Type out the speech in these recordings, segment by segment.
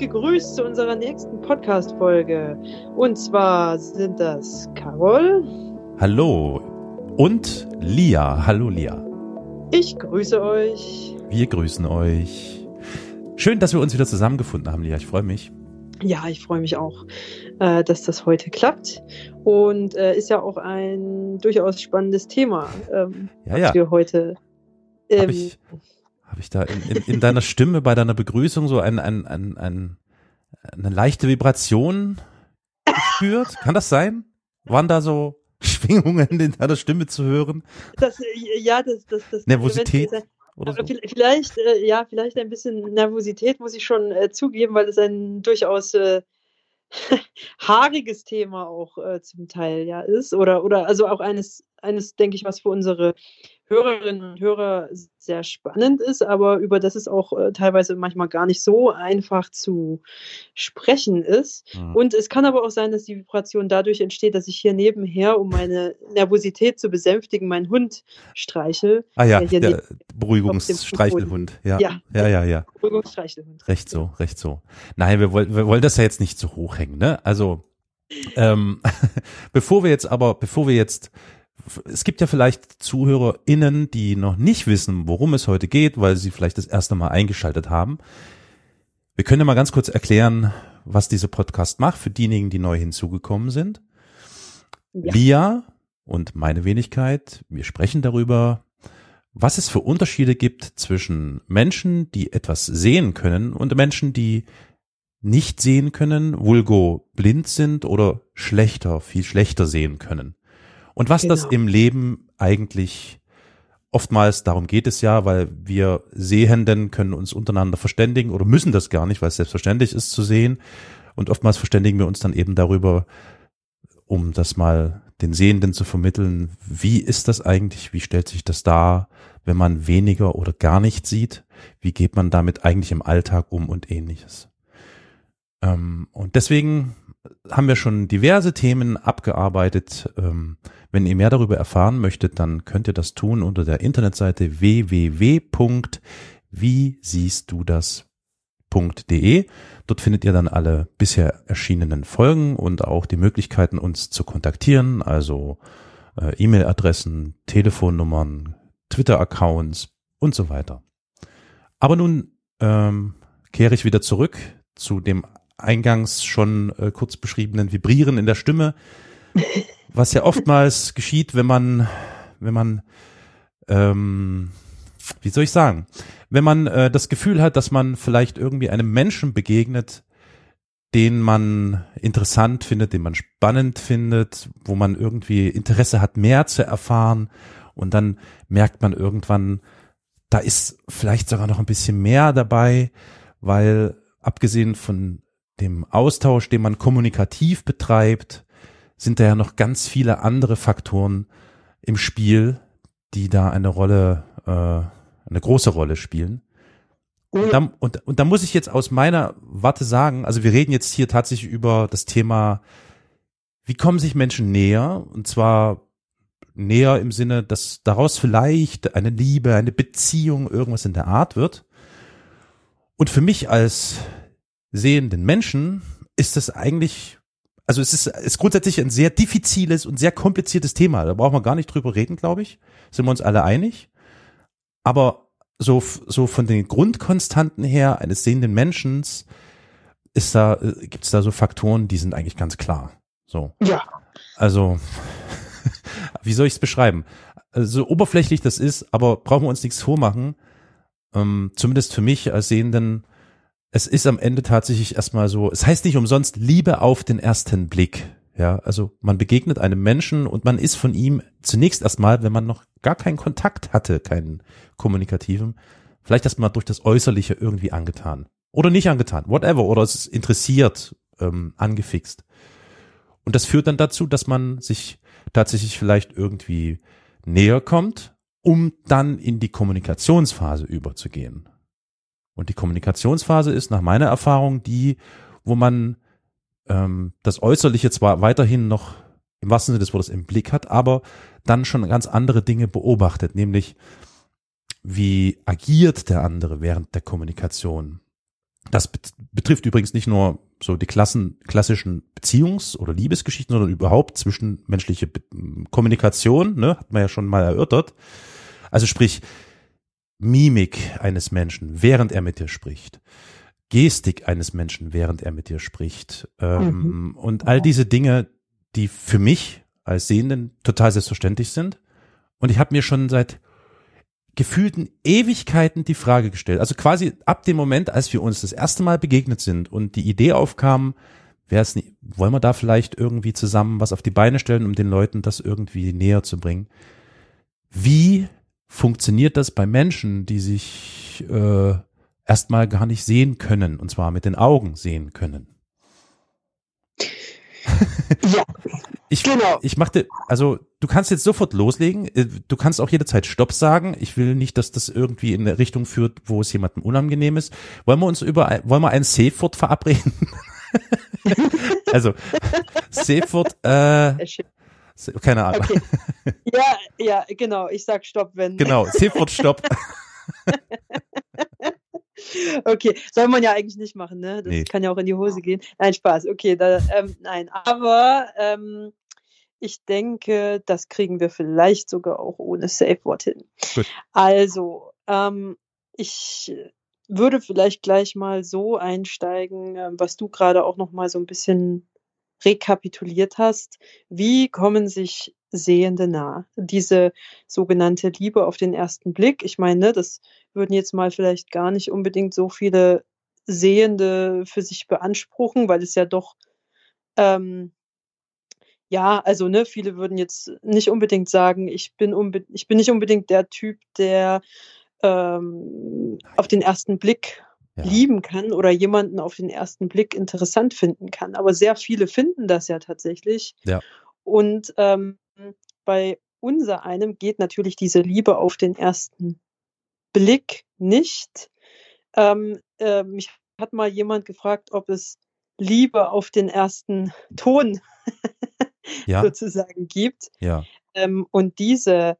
gegrüßt zu unserer nächsten Podcast-Folge. Und zwar sind das Carol. Hallo. Und Lia. Hallo, Lia. Ich grüße euch. Wir grüßen euch. Schön, dass wir uns wieder zusammengefunden haben, Lia. Ich freue mich. Ja, ich freue mich auch, äh, dass das heute klappt. Und äh, ist ja auch ein durchaus spannendes Thema, ähm, Ja, was ja. wir heute. Ähm, Habe ich, da in, in, in deiner Stimme bei deiner Begrüßung so ein, ein, ein, ein, eine leichte Vibration gespürt? Kann das sein? Waren da so Schwingungen in deiner Stimme zu hören? das, äh, ja, das, das, das Nervosität oder so? vi- Vielleicht, äh, ja, vielleicht ein bisschen Nervosität muss ich schon äh, zugeben, weil es ein durchaus äh, haariges Thema auch äh, zum Teil ja ist. Oder, oder also auch eines, eines, denke ich, was für unsere Hörerinnen und Hörer sehr spannend ist, aber über das es auch äh, teilweise manchmal gar nicht so einfach zu sprechen ist. Hm. Und es kann aber auch sein, dass die Vibration dadurch entsteht, dass ich hier nebenher, um meine Nervosität zu besänftigen, meinen Hund streichel. Ah ja, der der Beruhigungsstreichelhund. Ja, Ja. ja, ja, ja. Beruhigungsstreichelhund. Recht so, recht so. Nein, wir wollen, wir wollen das ja jetzt nicht zu hoch hängen, ne? Also, ähm, bevor wir jetzt aber, bevor wir jetzt, es gibt ja vielleicht ZuhörerInnen, die noch nicht wissen, worum es heute geht, weil sie vielleicht das erste Mal eingeschaltet haben. Wir können ja mal ganz kurz erklären, was dieser Podcast macht für diejenigen, die neu hinzugekommen sind. Ja. Lia und meine Wenigkeit, wir sprechen darüber, was es für Unterschiede gibt zwischen Menschen, die etwas sehen können und Menschen, die nicht sehen können, vulgo blind sind oder schlechter, viel schlechter sehen können. Und was das Genau. im Leben eigentlich oftmals, darum geht es ja, weil wir Sehenden können uns untereinander verständigen oder müssen das gar nicht, weil es selbstverständlich ist zu sehen. Und oftmals verständigen wir uns dann eben darüber, um das mal den Sehenden zu vermitteln, wie ist das eigentlich, wie stellt sich das dar, wenn man weniger oder gar nicht sieht, wie geht man damit eigentlich im Alltag um und ähnliches. Ähm, und deswegen haben wir schon diverse Themen abgearbeitet. Ähm, wenn ihr mehr darüber erfahren möchtet, dann könnt ihr das tun unter der Internetseite www.wiesiehstdudas.de. Dort findet ihr dann alle bisher erschienenen Folgen und auch die Möglichkeiten, uns zu kontaktieren, also äh, E-Mail-Adressen, Telefonnummern, Twitter-Accounts und so weiter. Aber nun ähm, kehre ich wieder zurück zu dem eingangs schon äh, kurz beschriebenen Vibrieren in der Stimme, was ja oftmals geschieht, wenn man, wenn man, ähm, wie soll ich sagen, wenn man äh, das Gefühl hat, dass man vielleicht irgendwie einem Menschen begegnet, den man interessant findet, den man spannend findet, wo man irgendwie Interesse hat, mehr zu erfahren und dann merkt man irgendwann, da ist vielleicht sogar noch ein bisschen mehr dabei, weil abgesehen von dem Austausch, den man kommunikativ betreibt, sind da ja noch ganz viele andere Faktoren im Spiel, die da eine Rolle, äh, eine große Rolle spielen. Und da, und, und da muss ich jetzt aus meiner Warte sagen, also wir reden jetzt hier tatsächlich über das Thema, wie kommen sich Menschen näher? Und zwar näher im Sinne, dass daraus vielleicht eine Liebe, eine Beziehung, irgendwas in der Art wird. Und für mich als sehenden Menschen ist das eigentlich, also es ist, ist grundsätzlich ein sehr diffiziles und sehr kompliziertes Thema. Da brauchen wir gar nicht drüber reden, glaube ich. Sind wir uns alle einig. Aber so, so von den Grundkonstanten her eines sehenden Menschen ist da, gibt es da so Faktoren, die sind eigentlich ganz klar. So. Ja. Also, wie soll ich es beschreiben? Also, so oberflächlich das ist, aber brauchen wir uns nichts vormachen. Ähm, zumindest für mich als Sehenden, es ist am Ende tatsächlich erstmal so, es heißt nicht umsonst Liebe auf den ersten Blick. Ja, also man begegnet einem Menschen und man ist von ihm zunächst erstmal, wenn man noch gar keinen Kontakt hatte, keinen kommunikativen, vielleicht erstmal durch das Äußerliche irgendwie angetan. Oder nicht angetan, whatever, oder es ist interessiert, ähm, angefixt. Und das führt dann dazu, dass man sich tatsächlich vielleicht irgendwie näher kommt, um dann in die Kommunikationsphase überzugehen. Und die Kommunikationsphase ist nach meiner Erfahrung die, wo man ähm, das Äußerliche zwar weiterhin noch im wahrsten Sinne des Wortes im Blick hat, aber dann schon ganz andere Dinge beobachtet, nämlich wie agiert der andere während der Kommunikation? Das betrifft übrigens nicht nur so die Klassen, klassischen Beziehungs- oder Liebesgeschichten, sondern überhaupt zwischenmenschliche Kommunikation, ne, hat man ja schon mal erörtert. Also sprich, Mimik eines Menschen, während er mit dir spricht. Gestik eines Menschen, während er mit dir spricht. Ähm, mhm. Und all diese Dinge, die für mich als Sehenden total selbstverständlich sind. Und ich habe mir schon seit gefühlten Ewigkeiten die Frage gestellt. Also quasi ab dem Moment, als wir uns das erste Mal begegnet sind und die Idee aufkam, wäre es nicht, wollen wir da vielleicht irgendwie zusammen was auf die Beine stellen, um den Leuten das irgendwie näher zu bringen? Wie funktioniert das bei Menschen, die sich äh, erstmal gar nicht sehen können, und zwar mit den Augen sehen können? ja, ich, genau. Ich machte, also du kannst jetzt sofort loslegen. Äh, du kannst auch jederzeit Stopp sagen. Ich will nicht, dass das irgendwie in eine Richtung führt, wo es jemandem unangenehm ist. Wollen wir uns über, wollen wir ein Safe-Wort verabreden? also, Safe-Wort, äh, keine Ahnung. Okay. Ja, ja, genau. Ich sag Stopp, wenn. Genau, Safe-Wort Stopp. Okay, soll man ja eigentlich nicht machen, ne? Das nee. kann ja auch in die Hose gehen. Nein, Spaß. Okay, da, ähm, nein. Aber ähm, ich denke, das kriegen wir vielleicht sogar auch ohne Safe Word hin. Gut. Also, ähm, ich würde vielleicht gleich mal so einsteigen, äh, was du gerade auch noch mal so ein bisschen rekapituliert hast. Wie kommen sich Sehende nah? Diese sogenannte Liebe auf den ersten Blick. Ich meine, das würden jetzt mal vielleicht gar nicht unbedingt so viele Sehende für sich beanspruchen, weil es ja doch ähm, ja, also ne, viele würden jetzt nicht unbedingt sagen, ich bin unbe ich bin nicht unbedingt der Typ, der ähm, auf den ersten Blick ja. lieben kann oder jemanden auf den ersten Blick interessant finden kann. Aber sehr viele finden das ja tatsächlich. Ja. Und ähm, bei unser einem geht natürlich diese Liebe auf den ersten Blick nicht. Ähm, äh, mich hat mal jemand gefragt, ob es Liebe auf den ersten Ton ja. sozusagen gibt. Ja. Ähm, und diese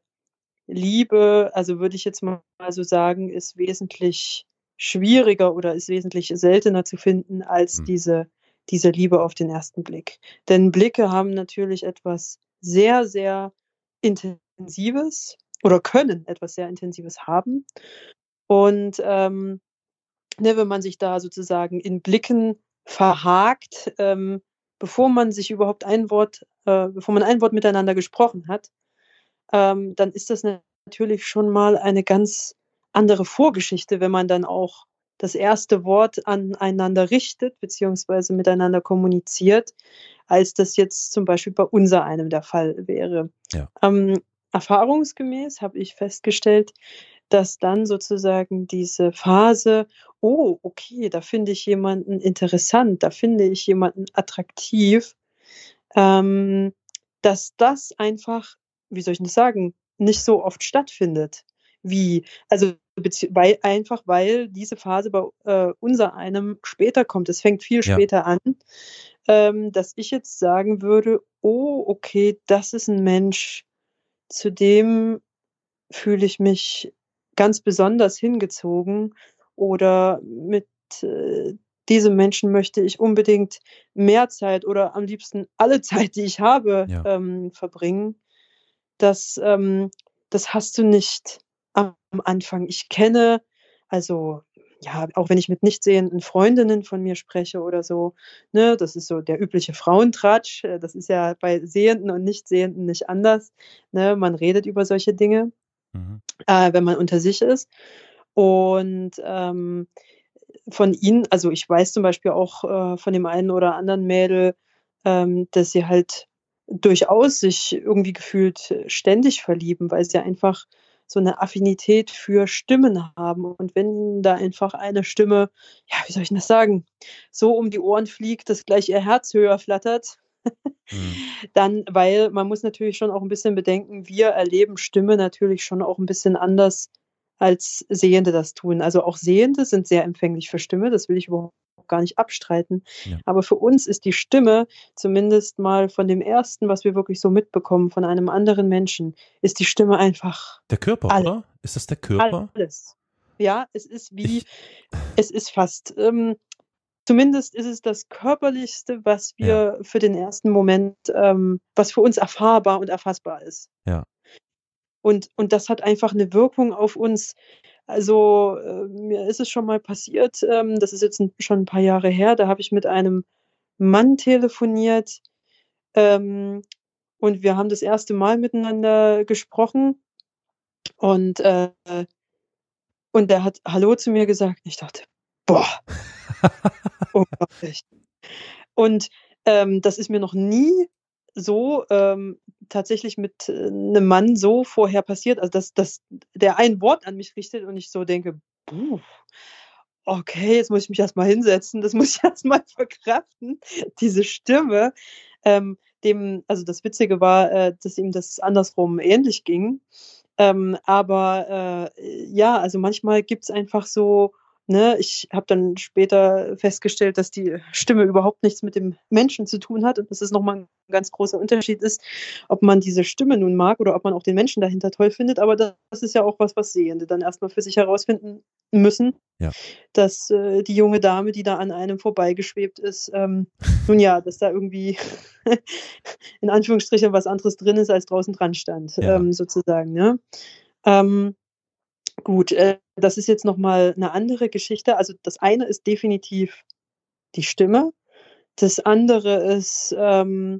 Liebe, also würde ich jetzt mal so sagen, ist wesentlich schwieriger oder ist wesentlich seltener zu finden als hm. diese, diese Liebe auf den ersten Blick. Denn Blicke haben natürlich etwas sehr, sehr Intensives oder können etwas sehr Intensives haben. Und ähm, ne, wenn man sich da sozusagen in Blicken verhakt, ähm, bevor man sich überhaupt ein Wort, äh, bevor man ein Wort miteinander gesprochen hat, ähm, dann ist das natürlich schon mal eine ganz andere Vorgeschichte, wenn man dann auch das erste Wort aneinander richtet, beziehungsweise miteinander kommuniziert, als das jetzt zum Beispiel bei unser einem der Fall wäre. Ja. Ähm, erfahrungsgemäß habe ich festgestellt, dass dann sozusagen diese Phase, oh, okay, da finde ich jemanden interessant, da finde ich jemanden attraktiv, ähm, dass das einfach, wie soll ich das sagen, nicht so oft stattfindet. Wie, also weil, einfach weil diese Phase bei äh, unser einem später kommt. Es fängt viel später ja. an, ähm, dass ich jetzt sagen würde, oh, okay, das ist ein Mensch, zu dem fühle ich mich ganz besonders hingezogen oder mit äh, diesem Menschen möchte ich unbedingt mehr Zeit oder am liebsten alle Zeit, die ich habe, ja. ähm, verbringen. Das, ähm, das hast du nicht am Anfang. Ich kenne, also ja, auch wenn ich mit nicht sehenden Freundinnen von mir spreche oder so, ne, das ist so der übliche Frauentratsch. Äh, das ist ja bei Sehenden und Nichtsehenden nicht anders. Ne, man redet über solche Dinge, mhm. äh, wenn man unter sich ist. Und ähm, von ihnen, also ich weiß zum Beispiel auch äh, von dem einen oder anderen Mädel, ähm, dass sie halt durchaus sich irgendwie gefühlt ständig verlieben, weil sie einfach so eine Affinität für Stimmen haben. Und wenn da einfach eine Stimme, ja, wie soll ich das sagen, so um die Ohren fliegt, dass gleich ihr Herz höher flattert, mhm. dann, weil man muss natürlich schon auch ein bisschen bedenken, wir erleben Stimme natürlich schon auch ein bisschen anders als Sehende das tun. Also auch Sehende sind sehr empfänglich für Stimme, das will ich überhaupt gar nicht abstreiten. Ja. Aber für uns ist die Stimme, zumindest mal von dem ersten, was wir wirklich so mitbekommen von einem anderen Menschen, ist die Stimme einfach. Der Körper, alles. oder? Ist das der Körper? Alles. Ja, es ist wie, es ist fast, ähm, zumindest ist es das Körperlichste, was wir ja. für den ersten Moment, ähm, was für uns erfahrbar und erfassbar ist. Ja. Und, und das hat einfach eine Wirkung auf uns. Also äh, mir ist es schon mal passiert, ähm, das ist jetzt ein, schon ein paar Jahre her, da habe ich mit einem Mann telefoniert ähm, und wir haben das erste Mal miteinander gesprochen und äh, und der hat Hallo zu mir gesagt. Ich dachte, boah, unglaublich. Und ähm, das ist mir noch nie so ähm, tatsächlich mit äh, einem Mann so vorher passiert, also dass, dass der ein Wort an mich richtet und ich so denke, puh, okay, jetzt muss ich mich erstmal hinsetzen, das muss ich erstmal verkraften, diese Stimme. Ähm, dem, also das Witzige war, äh, dass ihm das andersrum ähnlich ging. Ähm, aber äh, ja, also manchmal gibt es einfach so Ne, ich habe dann später festgestellt, dass die Stimme überhaupt nichts mit dem Menschen zu tun hat und dass es nochmal ein ganz großer Unterschied ist, ob man diese Stimme nun mag oder ob man auch den Menschen dahinter toll findet. Aber das ist ja auch was, was Sehende dann erstmal für sich herausfinden müssen, ja. dass äh, die junge Dame, die da an einem vorbeigeschwebt ist, ähm, nun ja, dass da irgendwie in Anführungsstrichen was anderes drin ist, als draußen dran stand, ja. ähm, sozusagen. Ne? Ähm, Gut, äh, das ist jetzt nochmal eine andere Geschichte. Also das eine ist definitiv die Stimme. Das andere ist, ähm,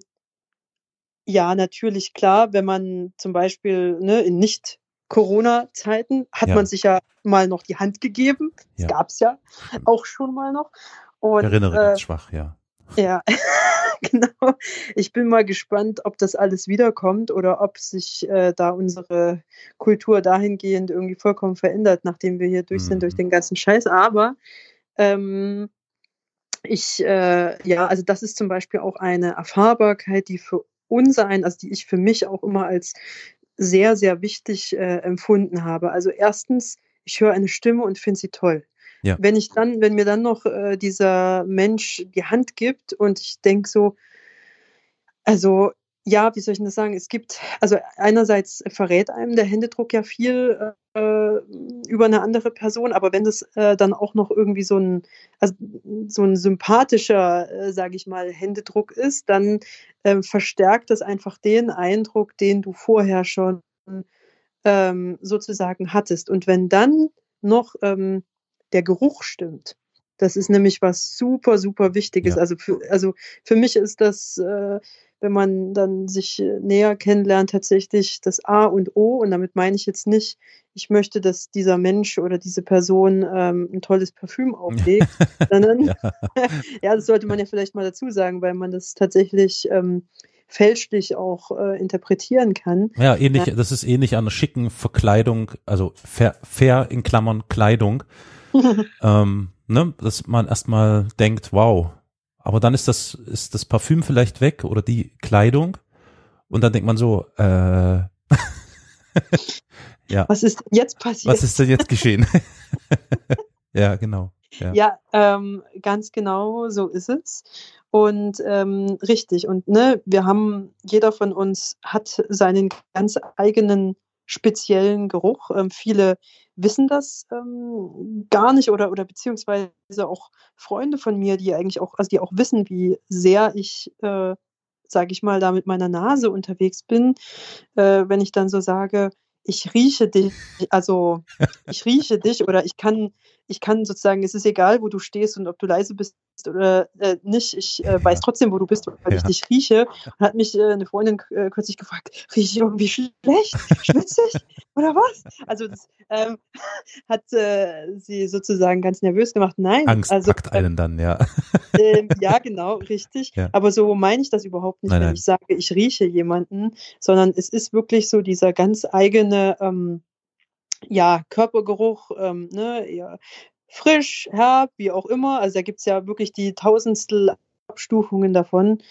ja, natürlich klar, wenn man zum Beispiel ne, in nicht Corona-Zeiten hat ja. man sich ja mal noch die Hand gegeben. Das ja. gab es ja auch schon mal noch. Und, Erinnere äh, ganz schwach, ja. Ja, genau. Ich bin mal gespannt, ob das alles wiederkommt oder ob sich äh, da unsere Kultur dahingehend irgendwie vollkommen verändert, nachdem wir hier durch mhm. sind, durch mhm. den ganzen Scheiß. Aber ähm, ich, äh, ja, also das ist zum Beispiel auch eine Erfahrbarkeit, die für unser ein, also die ich für mich auch immer als sehr, sehr wichtig äh, empfunden habe. Also erstens, ich höre eine Stimme und finde sie toll. Ja. Wenn ich dann, wenn mir dann noch äh, dieser Mensch die Hand gibt und ich denke so, also ja, wie soll ich denn das sagen? Es gibt, also einerseits verrät einem der Händedruck ja viel äh, über eine andere Person, aber wenn das äh, dann auch noch irgendwie so ein, also so ein sympathischer, äh, sage ich mal, Händedruck ist, dann äh, verstärkt das einfach den Eindruck, den du vorher schon ähm, sozusagen hattest. Und wenn dann noch ähm, der Geruch stimmt. Das ist nämlich was super, super Wichtiges. Ja. Also, für, also für mich ist das, äh, wenn man dann sich äh, näher kennenlernt, tatsächlich das A und O. Und damit meine ich jetzt nicht, ich möchte, dass dieser Mensch oder diese Person ähm, ein tolles Parfüm auflegt, sondern, ja. ja. das sollte man ja vielleicht mal dazu sagen, weil man das tatsächlich ähm, fälschlich auch äh, interpretieren kann. Ja, ähnlich, das ist ähnlich an schicken Verkleidung, also fair, fair in Klammern Kleidung ähm, ne, dass man erstmal denkt, wow, aber dann ist das, ist das Parfüm vielleicht weg oder die Kleidung und dann denkt man so, äh, ja. Was ist jetzt passiert? Was ist denn jetzt geschehen? ja, genau. Ja, ja ähm, ganz genau so ist es. Und ähm, richtig. Und ne, wir haben, jeder von uns hat seinen ganz eigenen speziellen Geruch. Ähm, viele wissen das ähm, gar nicht oder, oder beziehungsweise auch Freunde von mir, die eigentlich auch, also die auch wissen, wie sehr ich, äh, sage ich mal, da mit meiner Nase unterwegs bin, äh, wenn ich dann so sage, ich rieche dich, also ich rieche dich oder ich kann, ich kann sozusagen, es ist egal, wo du stehst und ob du leise bist oder äh, nicht, ich äh, weiß trotzdem, wo du bist, weil ja. ich dich rieche. Und hat mich äh, eine Freundin äh, kürzlich gefragt, rieche ich irgendwie schlecht, schwitzig oder was? Also das ähm, hat äh, sie sozusagen ganz nervös gemacht. Nein. Angst also, packt einen dann, ja. Ähm, ja, genau, richtig. Ja. Aber so meine ich das überhaupt nicht, nein, wenn nein. ich sage, ich rieche jemanden, sondern es ist wirklich so dieser ganz eigene ähm, ja, Körpergeruch, ähm, ne, ja, frisch, herb, wie auch immer. Also da gibt es ja wirklich die tausendstel Abstufungen davon.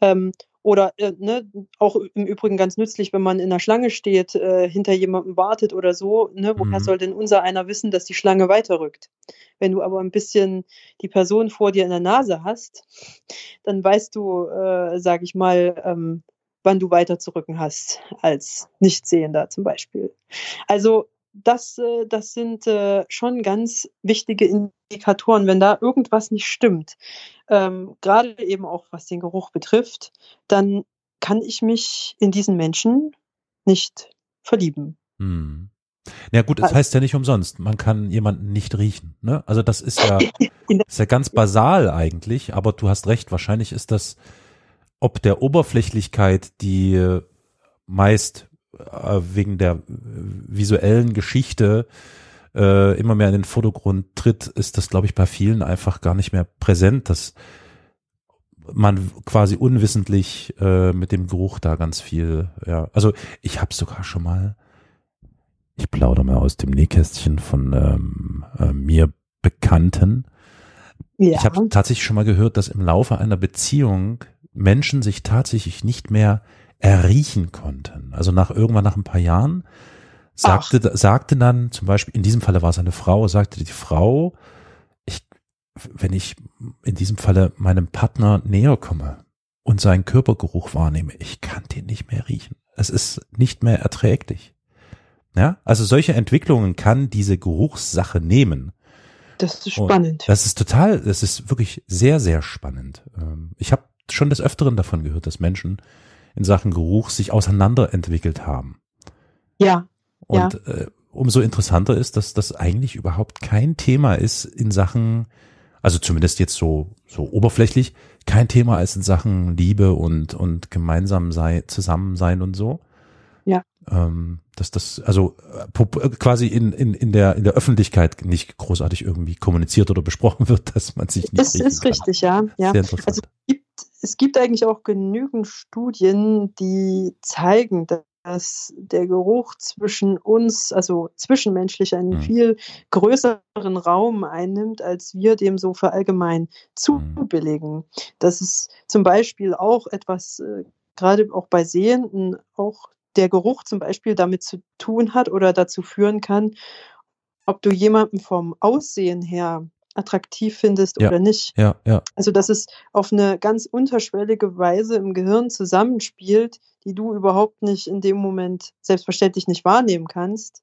Ähm, oder äh, ne, auch im Übrigen ganz nützlich, wenn man in der Schlange steht, äh, hinter jemandem wartet oder so. Ne, woher mhm. soll denn unser einer wissen, dass die Schlange weiterrückt? Wenn du aber ein bisschen die Person vor dir in der Nase hast, dann weißt du, äh, sage ich mal, ähm, wann du weiter zu rücken hast als Nichtsehender zum Beispiel. Also das, äh, das sind äh, schon ganz wichtige Indikatoren, wenn da irgendwas nicht stimmt, ähm, gerade eben auch was den Geruch betrifft, dann kann ich mich in diesen Menschen nicht verlieben. Hm. Ja gut, es heißt ja nicht umsonst, man kann jemanden nicht riechen. Ne? Also das ist ja, ist ja ganz basal eigentlich, aber du hast recht, wahrscheinlich ist das ob der Oberflächlichkeit, die meist äh, wegen der visuellen Geschichte äh, immer mehr in den Vordergrund tritt, ist das, glaube ich, bei vielen einfach gar nicht mehr präsent, dass man quasi unwissentlich äh, mit dem Geruch da ganz viel, ja, also ich habe sogar schon mal, ich plaudere mal aus dem Nähkästchen von ähm, äh, mir Bekannten. Ja. Ich habe tatsächlich schon mal gehört, dass im Laufe einer Beziehung Menschen sich tatsächlich nicht mehr erriechen konnten. Also nach irgendwann nach ein paar Jahren sagte, Ach. sagte dann zum Beispiel, in diesem Falle war es eine Frau, sagte die Frau, ich, wenn ich in diesem Falle meinem Partner näher komme und seinen Körpergeruch wahrnehme, ich kann den nicht mehr riechen. Es ist nicht mehr erträglich. Ja, also solche Entwicklungen kann diese Geruchssache nehmen. Das ist spannend. Und das ist total, das ist wirklich sehr, sehr spannend. Ähm, ich habe schon des Öfteren davon gehört, dass Menschen in Sachen Geruch sich auseinanderentwickelt haben. Ja. Und ja. Äh, umso interessanter ist, dass das eigentlich überhaupt kein Thema ist in Sachen, also zumindest jetzt so, so oberflächlich, kein Thema ist in Sachen Liebe und, und gemeinsam sei, zusammen sein und so. Ja. Ähm, dass das, also äh, quasi in, in, in, der, in der Öffentlichkeit nicht großartig irgendwie kommuniziert oder besprochen wird, dass man sich nicht. Das ist kann. richtig, ja. ja. Sehr interessant. Also es gibt eigentlich auch genügend Studien, die zeigen, dass der Geruch zwischen uns, also zwischenmenschlich, einen mhm. viel größeren Raum einnimmt, als wir dem so verallgemein mhm. zubilligen. Das ist zum Beispiel auch etwas, äh, gerade auch bei Sehenden, auch der Geruch zum Beispiel damit zu tun hat oder dazu führen kann, ob du jemanden vom Aussehen her attraktiv findest ja, oder nicht. Ja, ja. Also, dass es auf eine ganz unterschwellige Weise im Gehirn zusammenspielt, die du überhaupt nicht in dem Moment selbstverständlich nicht wahrnehmen kannst,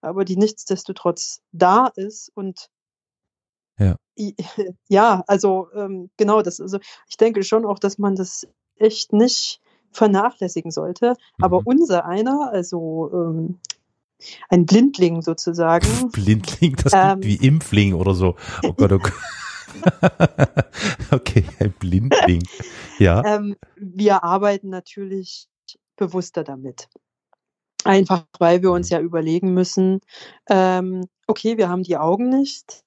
aber die nichtsdestotrotz da ist und ja, ja also ähm, genau das. Also ich denke schon auch, dass man das echt nicht vernachlässigen sollte. Mhm. Aber unser einer, also ähm, ein Blindling sozusagen. Blindling, das ähm, wie Impfling oder so. Oh Gott, oh Gott. okay, ein Blindling. Ja. Ähm, wir arbeiten natürlich bewusster damit. Einfach weil wir uns ja überlegen müssen, ähm, okay, wir haben die Augen nicht,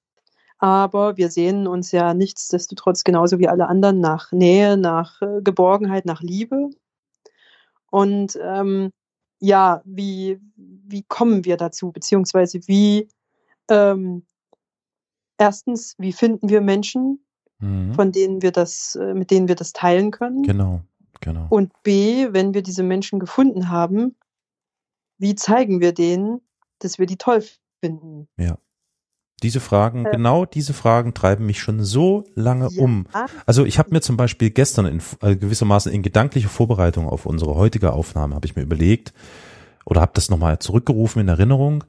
aber wir sehen uns ja nichtsdestotrotz genauso wie alle anderen nach Nähe, nach äh, Geborgenheit, nach Liebe. Und ähm, ja, wie, wie kommen wir dazu, beziehungsweise wie, ähm, erstens, wie finden wir Menschen, mhm. von denen wir das, äh, mit denen wir das teilen können? Genau, genau. Und B, wenn wir diese Menschen gefunden haben, wie zeigen wir denen, dass wir die toll finden? Ja. Diese Fragen, äh, genau diese Fragen treiben mich schon so lange ja. um. Also ich habe mir zum Beispiel gestern in äh, gewissermaßen in gedanklicher Vorbereitung auf unsere heutige Aufnahme habe ich mir überlegt oder habe das nochmal zurückgerufen in Erinnerung.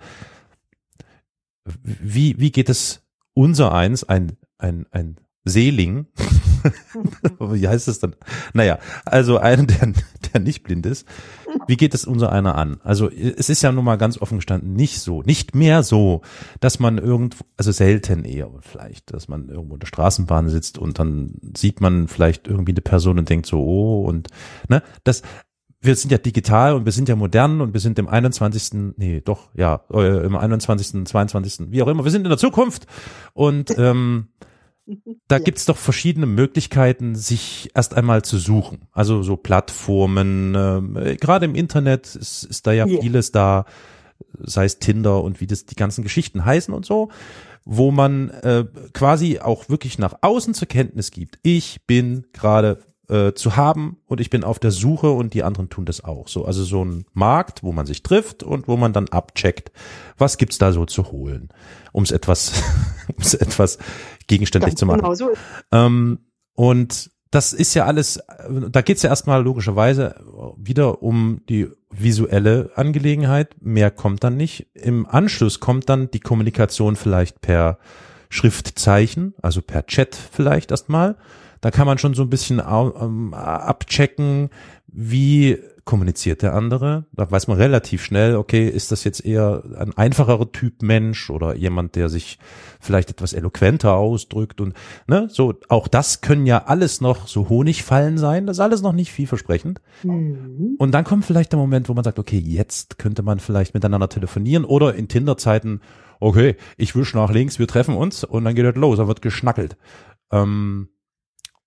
Wie wie geht es unser eins ein ein ein Seeling? Wie heißt es dann? Naja, also einen, der, der nicht blind ist. Wie geht es unser einer an? Also es ist ja nun mal ganz offen gestanden nicht so, nicht mehr so, dass man irgendwo, also selten eher vielleicht, dass man irgendwo in der Straßenbahn sitzt und dann sieht man vielleicht irgendwie eine Person und denkt so, oh, und ne, das, wir sind ja digital und wir sind ja modern und wir sind im 21. Nee, doch, ja, äh, im 21., 22., wie auch immer, wir sind in der Zukunft und ähm, da ja. gibt's doch verschiedene Möglichkeiten, sich erst einmal zu suchen. Also so Plattformen, äh, gerade im Internet ist, ist da ja, ja vieles da, sei es Tinder und wie das die ganzen Geschichten heißen und so, wo man äh, quasi auch wirklich nach außen zur Kenntnis gibt. Ich bin gerade äh, zu haben und ich bin auf der Suche und die anderen tun das auch. So, also so ein Markt, wo man sich trifft und wo man dann abcheckt, was gibt's da so zu holen, um es etwas, um es etwas gegenständlich Ganz zu machen. Genau so. Ähm, und das ist ja alles, da geht's ja erstmal logischerweise wieder um die visuelle Angelegenheit, mehr kommt dann nicht. Im Anschluss kommt dann die Kommunikation vielleicht per Schriftzeichen, also per Chat vielleicht erstmal. Da kann man schon so ein bisschen ähm, abchecken, wie kommuniziert der andere. Da weiß man relativ schnell, okay, ist das jetzt eher ein einfacherer Typ Mensch oder jemand, der sich vielleicht etwas eloquenter ausdrückt und ne, so auch das können ja alles noch so Honigfallen sein. Das ist alles noch nicht vielversprechend. Mhm. Und dann kommt vielleicht der Moment, wo man sagt, okay, jetzt könnte man vielleicht miteinander telefonieren oder in Tinder-Zeiten, okay, ich wisch nach links, wir treffen uns und dann geht das los, da wird geschnackelt. Ähm,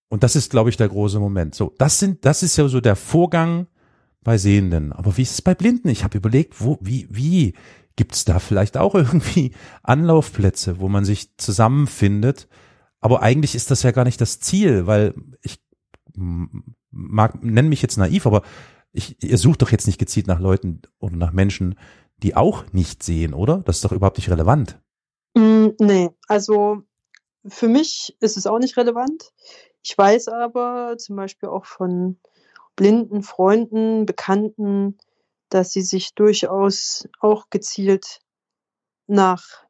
und das ist, glaube ich, der große Moment. So, das sind, das ist ja so der Vorgang, bei Sehenden. Aber wie ist es bei Blinden? Ich habe überlegt, wo, wie, wie gibt es da vielleicht auch irgendwie Anlaufplätze, wo man sich zusammenfindet? Aber eigentlich ist das ja gar nicht das Ziel, weil ich mag, nenn mich jetzt naiv, aber ich, ihr sucht doch jetzt nicht gezielt nach Leuten oder nach Menschen, die auch nicht sehen, oder? Das ist doch überhaupt nicht relevant. Mm, nee, also für mich ist es auch nicht relevant. Ich weiß aber zum Beispiel auch von blinden Freunden, Bekannten, dass sie sich durchaus auch gezielt nach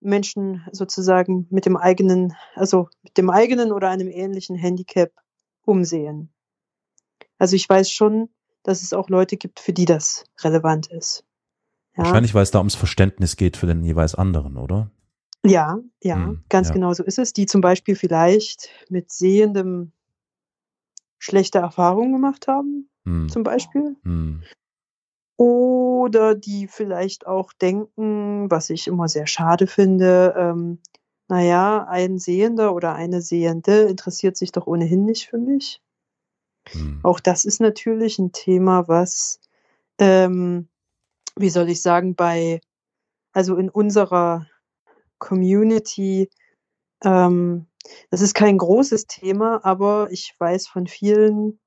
Menschen sozusagen mit dem eigenen, also mit dem eigenen oder einem ähnlichen Handicap umsehen. Also ich weiß schon, dass es auch Leute gibt, für die das relevant ist. Ja. Wahrscheinlich, weil es da ums Verständnis geht für den jeweils anderen, oder? Ja, ja, hm, ganz ja. genau so ist es. Die zum Beispiel vielleicht mit sehendem schlechte Erfahrungen gemacht haben, hm. zum Beispiel. Hm. Oder die vielleicht auch denken, was ich immer sehr schade finde, ähm, naja, ein Sehender oder eine Sehende interessiert sich doch ohnehin nicht für mich. Hm. Auch das ist natürlich ein Thema, was, ähm, wie soll ich sagen, bei, also in unserer Community ähm, das ist kein großes Thema, aber ich weiß von vielen,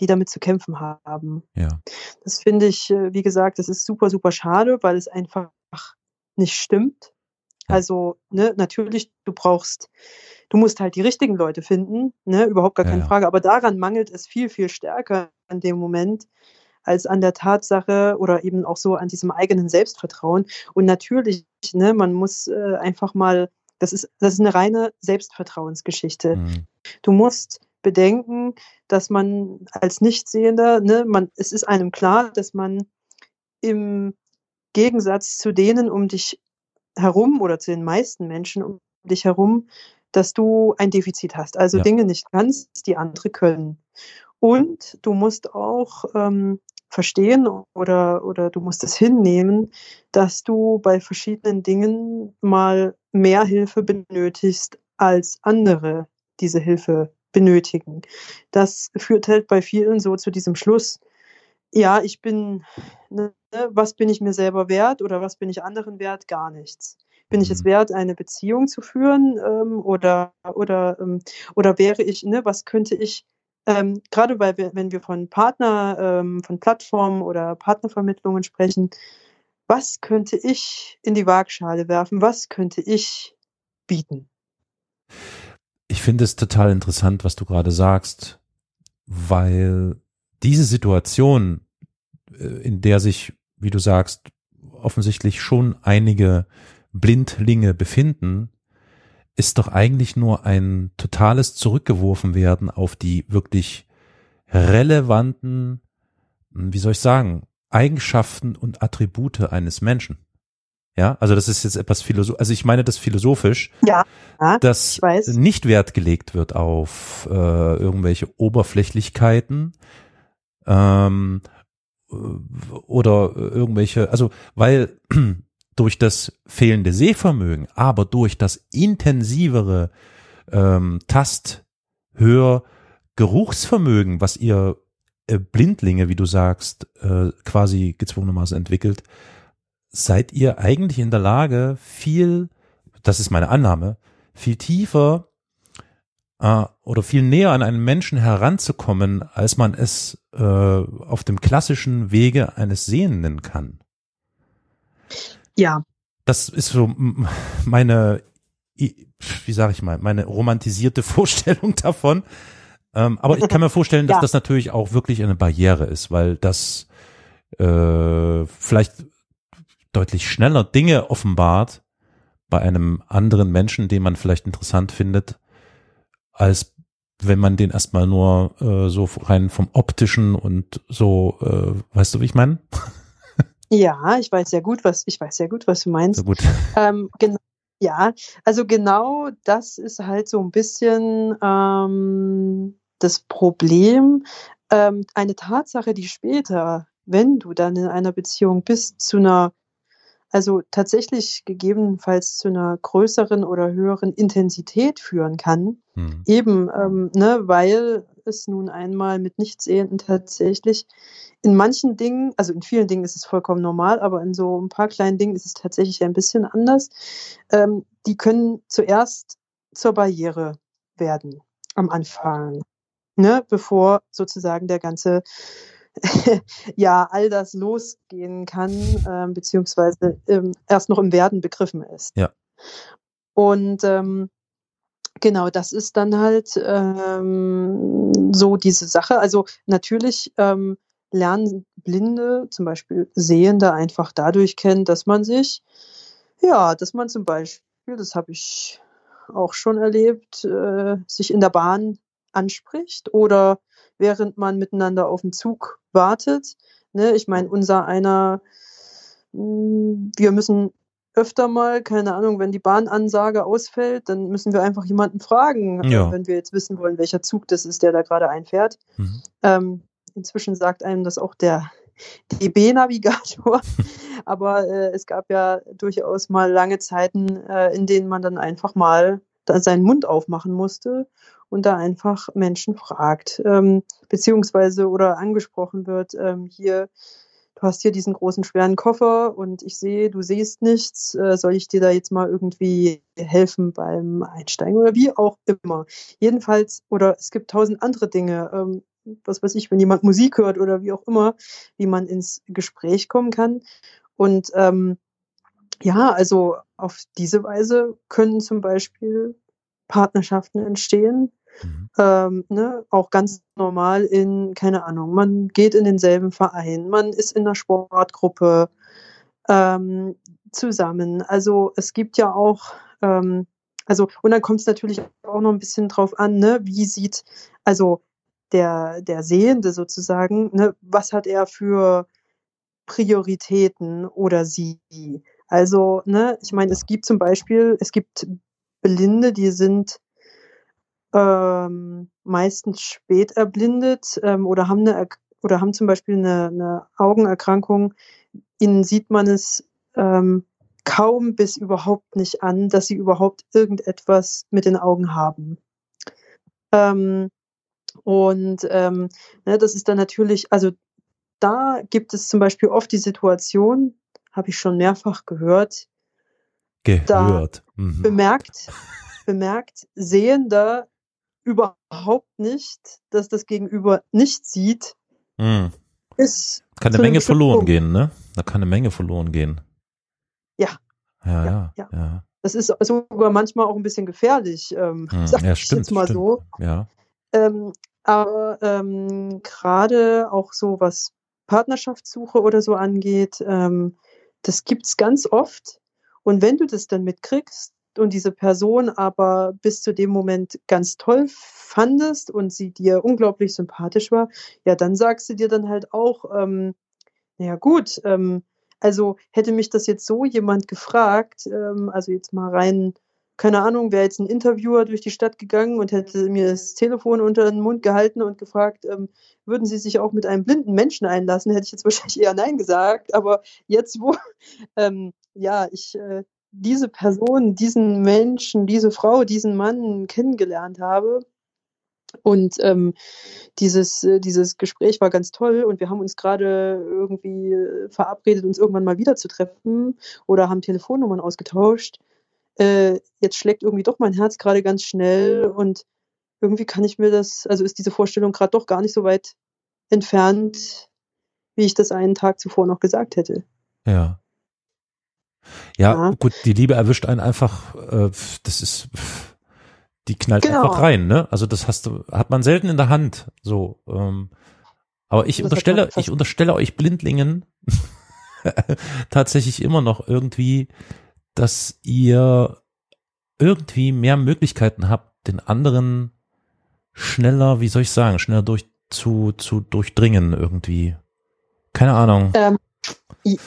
die damit zu kämpfen haben. Ja. Das finde ich, äh, wie gesagt, das ist super, super schade, weil es einfach nicht stimmt. Also, ne, natürlich, du brauchst, du musst halt die richtigen Leute finden, ne, überhaupt gar keine ja, ja. Frage. Aber daran mangelt es viel, viel stärker an dem Moment, als an der Tatsache oder eben auch so an diesem eigenen Selbstvertrauen. Und natürlich, ne, man muss äh, einfach mal das ist, das ist eine reine Selbstvertrauensgeschichte. Mhm. Du musst bedenken, dass man als Nichtsehender, ne, man, es ist einem klar, dass man im Gegensatz zu denen um dich herum oder zu den meisten Menschen um dich herum, dass du ein Defizit hast, also ja. Dinge nicht kannst, die andere können. Und du musst auch ähm, verstehen oder, oder du musst es hinnehmen, dass du bei verschiedenen Dingen mal mehr Hilfe benötigst als andere diese Hilfe benötigen. Das führt halt bei vielen so zu diesem Schluss, ja, ich bin, ne, was bin ich mir selber wert oder was bin ich anderen wert? Gar nichts. Bin ich es mhm. wert, eine Beziehung zu führen ähm, oder, oder, ähm, oder wäre ich, ne, was könnte ich ähm, gerade weil wir, wenn wir von Partner, ähm, von Plattformen oder Partnervermittlungen sprechen, was könnte ich in die Waagschale werfen? Was könnte ich bieten? Ich finde es total interessant, was du gerade sagst, weil diese Situation, äh, in der sich, wie du sagst, offensichtlich schon einige Blindlinge befinden, ist doch eigentlich nur ein totales Zurückgeworfen werden auf die wirklich relevanten, wie soll ich sagen, Eigenschaften und Attribute eines Menschen. Ja, also das ist jetzt etwas philosophisch, also ich meine das philosophisch, ja, ja dass nicht Wert gelegt wird auf äh, irgendwelche Oberflächlichkeiten ähm, oder irgendwelche, also weil durch das fehlende Sehvermögen, aber durch das intensivere ähm, Tast, Hör, Geruchsvermögen, was ihr äh, Blindlinge, wie du sagst, äh, quasi gezwungenermaßen entwickelt, seid ihr eigentlich in der Lage, viel, das ist meine Annahme, viel tiefer äh, oder viel näher an einen Menschen heranzukommen, als man es äh, auf dem klassischen Wege eines Sehenden kann. Ja. Das ist so meine, wie sage ich mal, meine romantisierte Vorstellung davon. Ähm, aber ich kann mir vorstellen, dass ja. das natürlich auch wirklich eine Barriere ist, weil das äh, vielleicht deutlich schneller Dinge offenbart bei einem anderen Menschen, den man vielleicht interessant findet, als wenn man den erstmal nur äh, so rein vom optischen und so, äh, weißt du, wie ich meine? Ja, ich weiß sehr gut, was ich weiß sehr gut, was du meinst. So gut. Ähm, genau, ja, also genau das ist halt so ein bisschen ähm, das Problem. Ähm, eine Tatsache, die später, wenn du dann in einer Beziehung bist, zu einer also tatsächlich gegebenenfalls zu einer größeren oder höheren Intensität führen kann. Hm. Eben, ähm, ne, weil es nun einmal mit Nichtsehenden tatsächlich in manchen Dingen, also in vielen Dingen ist es vollkommen normal, aber in so ein paar kleinen Dingen ist es tatsächlich ein bisschen anders. Ähm, die können zuerst zur Barriere werden am Anfang, ne, bevor sozusagen der ganze ja all das losgehen kann, ähm, beziehungsweise ähm, erst noch im Werden begriffen ist. Ja. Und ähm, genau, das ist dann halt ähm, so diese Sache. Also natürlich ähm, lernen Blinde, zum Beispiel Sehende, einfach dadurch kennen, dass man sich, ja, dass man zum Beispiel, das habe ich auch schon erlebt, äh, sich in der Bahn anspricht oder während man miteinander auf den Zug wartet. Ne? Ich meine, unser einer, hm, wir müssen öfter mal, keine Ahnung, wenn die Bahnansage ausfällt, dann müssen wir einfach jemanden fragen, ja. wenn wir jetzt wissen wollen, welcher Zug das ist, der da gerade einfährt. Mhm. Ähm, inzwischen sagt einem das auch der DB-Navigator. Aber äh, es gab ja durchaus mal lange Zeiten, äh, in denen man dann einfach mal seinen Mund aufmachen musste und da einfach Menschen fragt, ähm, beziehungsweise oder angesprochen wird, ähm, hier, du hast hier diesen großen schweren Koffer und ich sehe, du siehst nichts, äh, soll ich dir da jetzt mal irgendwie helfen beim Einsteigen oder wie auch immer. Jedenfalls, oder es gibt tausend andere Dinge, ähm, was weiß ich, wenn jemand Musik hört oder wie auch immer, wie man ins Gespräch kommen kann. Und ähm, ja, also auf diese Weise können zum Beispiel Partnerschaften entstehen, Mhm. Ähm, ne, auch ganz normal in, keine Ahnung, man geht in denselben Verein, man ist in einer Sportgruppe ähm, zusammen. Also es gibt ja auch, ähm, also, und dann kommt es natürlich auch noch ein bisschen drauf an, ne, wie sieht, also der, der Sehende sozusagen, ne, was hat er für Prioritäten oder sie? Also, ne, ich meine, es gibt zum Beispiel, es gibt Blinde, die sind ähm, meistens spät erblindet ähm, oder haben eine oder haben zum Beispiel eine, eine Augenerkrankung. Ihnen sieht man es ähm, kaum bis überhaupt nicht an, dass sie überhaupt irgendetwas mit den Augen haben. Ähm, und ähm, ne, das ist dann natürlich, also da gibt es zum Beispiel oft die Situation, habe ich schon mehrfach gehört, gehört, mhm. bemerkt, bemerkt Sehender überhaupt nicht, dass das Gegenüber nicht sieht, mhm. ist kann eine Menge verloren Punkt. gehen, ne? Da kann eine Menge verloren gehen. Ja. Ja, ja, ja. ja. Das ist sogar manchmal auch ein bisschen gefährlich, ähm, hm, sag ja, ich stimmt, jetzt mal stimmt. so. Ja. Ähm, aber ähm, gerade auch so was Partnerschaftssuche oder so angeht, ähm, das gibt's ganz oft. Und wenn du das dann mitkriegst, und diese Person aber bis zu dem Moment ganz toll fandest und sie dir unglaublich sympathisch war, ja, dann sagst du dir dann halt auch, ähm, naja gut, ähm, also hätte mich das jetzt so jemand gefragt, ähm, also jetzt mal rein, keine Ahnung, wäre jetzt ein Interviewer durch die Stadt gegangen und hätte mir das Telefon unter den Mund gehalten und gefragt, ähm, würden Sie sich auch mit einem blinden Menschen einlassen, hätte ich jetzt wahrscheinlich eher Nein gesagt. Aber jetzt, wo, ähm, ja, ich äh, diese Person, diesen Menschen, diese Frau, diesen Mann kennengelernt habe. Und ähm, dieses, äh, dieses Gespräch war ganz toll und wir haben uns gerade irgendwie äh, verabredet, uns irgendwann mal wieder zu treffen oder haben Telefonnummern ausgetauscht. Äh, jetzt schlägt irgendwie doch mein Herz gerade ganz schnell und irgendwie kann ich mir das, also ist diese Vorstellung gerade doch gar nicht so weit entfernt, wie ich das einen Tag zuvor noch gesagt hätte. Ja. Ja, ja, gut, die Liebe erwischt einen einfach, äh, das ist, die knallt genau. einfach rein, ne? Also das hast du, hat man selten in der Hand, so. Ähm, Aber ich unterstelle, ich unterstelle euch Blindlingen tatsächlich immer noch irgendwie, dass ihr irgendwie mehr Möglichkeiten habt, den anderen schneller, wie soll ich sagen, schneller durch zu, zu durchdringen irgendwie. Keine Ahnung. Ähm,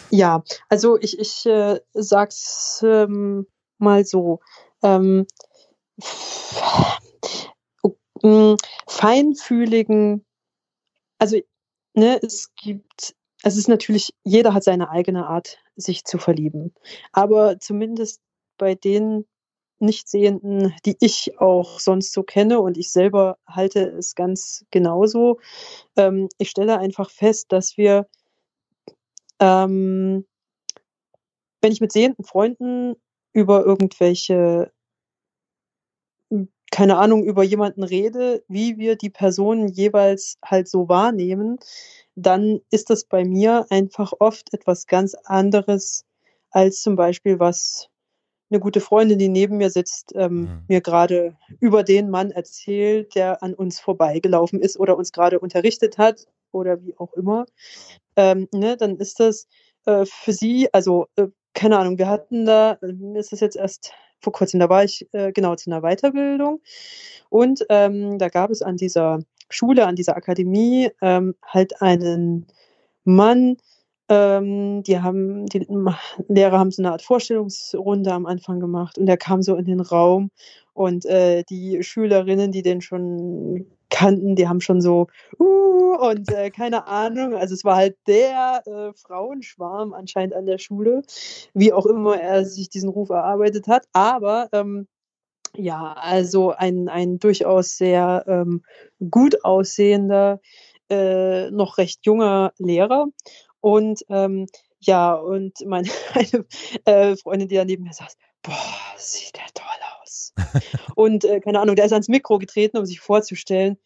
ja, also ich, ich äh, sag's ähm, mal so. Ähm, feinfühligen, also ne, es gibt, es ist natürlich, jeder hat seine eigene Art, sich zu verlieben. Aber zumindest bei den Nichtsehenden, die ich auch sonst so kenne und ich selber halte es ganz genauso. Ähm, ich stelle einfach fest, dass wir, ähm, wenn ich mit sehenden Freunden über irgendwelche, hm, keine Ahnung, über jemanden rede, wie wir die Person jeweils halt so wahrnehmen, dann ist das bei mir einfach oft etwas ganz anderes als zum Beispiel was eine gute Freundin, die neben mir sitzt, ähm, mhm. mir gerade über den Mann erzählt, der an uns vorbeigelaufen ist oder uns gerade unterrichtet hat oder wie auch immer, ähm, ne, dann ist das äh, für sie, also äh, keine Ahnung, wir hatten da, mir ist das jetzt erst vor kurzem, da war ich äh, genau zu einer Weiterbildung und ähm, da gab es an dieser Schule, an dieser Akademie ähm, halt einen Mann, ähm, die haben, die Lehrer haben so eine Art Vorstellungsrunde am Anfang gemacht und er kam so in den Raum und äh, die Schülerinnen, die den schon kannten, die haben schon so, uh, und äh, keine Ahnung, also es war halt der äh, Frauenschwarm anscheinend an der Schule, wie auch immer er sich diesen Ruf erarbeitet hat, aber ähm, ja, also ein, ein durchaus sehr ähm, gut aussehender, äh, noch recht junger Lehrer. Und ähm, ja, und meine eine, äh, Freundin, die da neben mir saß, boah, sieht der toll aus. und äh, keine Ahnung, der ist ans Mikro getreten, um sich vorzustellen.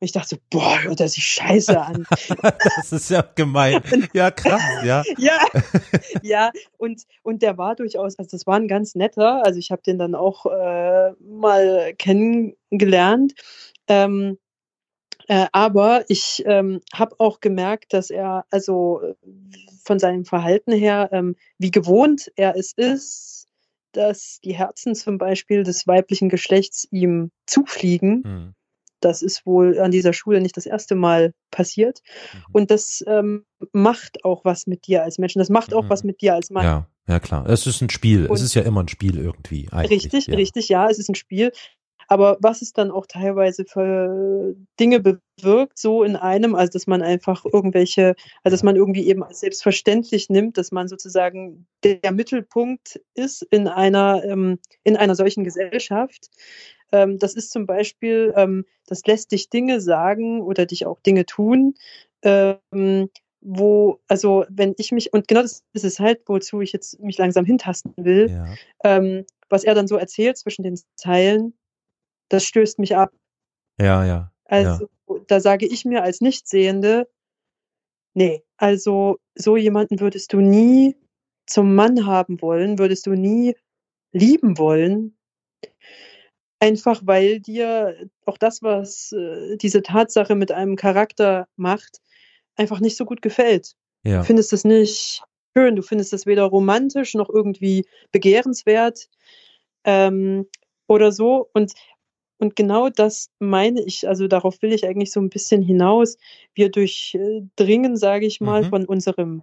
Und ich dachte so, boah, hört er sich scheiße an. das ist ja gemein. Ja, krass, ja. ja, ja, und, und der war durchaus, also das war ein ganz netter, also ich habe den dann auch äh, mal kennengelernt. Ähm, äh, aber ich ähm, habe auch gemerkt, dass er also von seinem Verhalten her, ähm, wie gewohnt er es ist, dass die Herzen zum Beispiel des weiblichen Geschlechts ihm zufliegen. Mhm. Das ist wohl an dieser Schule nicht das erste Mal passiert. Mhm. Und das ähm, macht auch was mit dir als Menschen. Das macht auch mhm. was mit dir als Mann. Ja, ja klar. Es ist ein Spiel. Und es ist ja immer ein Spiel irgendwie. Richtig, ja. richtig, ja. Es ist ein Spiel. Aber was es dann auch teilweise für Dinge bewirkt, so in einem, also dass man einfach irgendwelche, also dass man irgendwie eben als selbstverständlich nimmt, dass man sozusagen der Mittelpunkt ist in einer, ähm, in einer solchen Gesellschaft. Ähm, das ist zum Beispiel, ähm, das lässt dich Dinge sagen oder dich auch Dinge tun, wo, also wenn ich mich, und genau das ist es halt, wozu ich jetzt mich langsam hintasten will, ja. ähm, was er dann so erzählt zwischen den Zeilen, das stößt mich ab. Ja, ja. Also ja. da sage ich mir als Nichtsehende, nee, also so jemanden würdest du nie zum Mann haben wollen, würdest du nie lieben wollen. Einfach weil dir auch das, was äh, diese Tatsache mit einem Charakter macht, einfach nicht so gut gefällt. Ja. Du findest es nicht schön, du findest es weder romantisch noch irgendwie begehrenswert ähm, oder so. Und und genau das meine ich, also darauf will ich eigentlich so ein bisschen hinaus. Wir durchdringen, sage ich mal, mhm. von unserem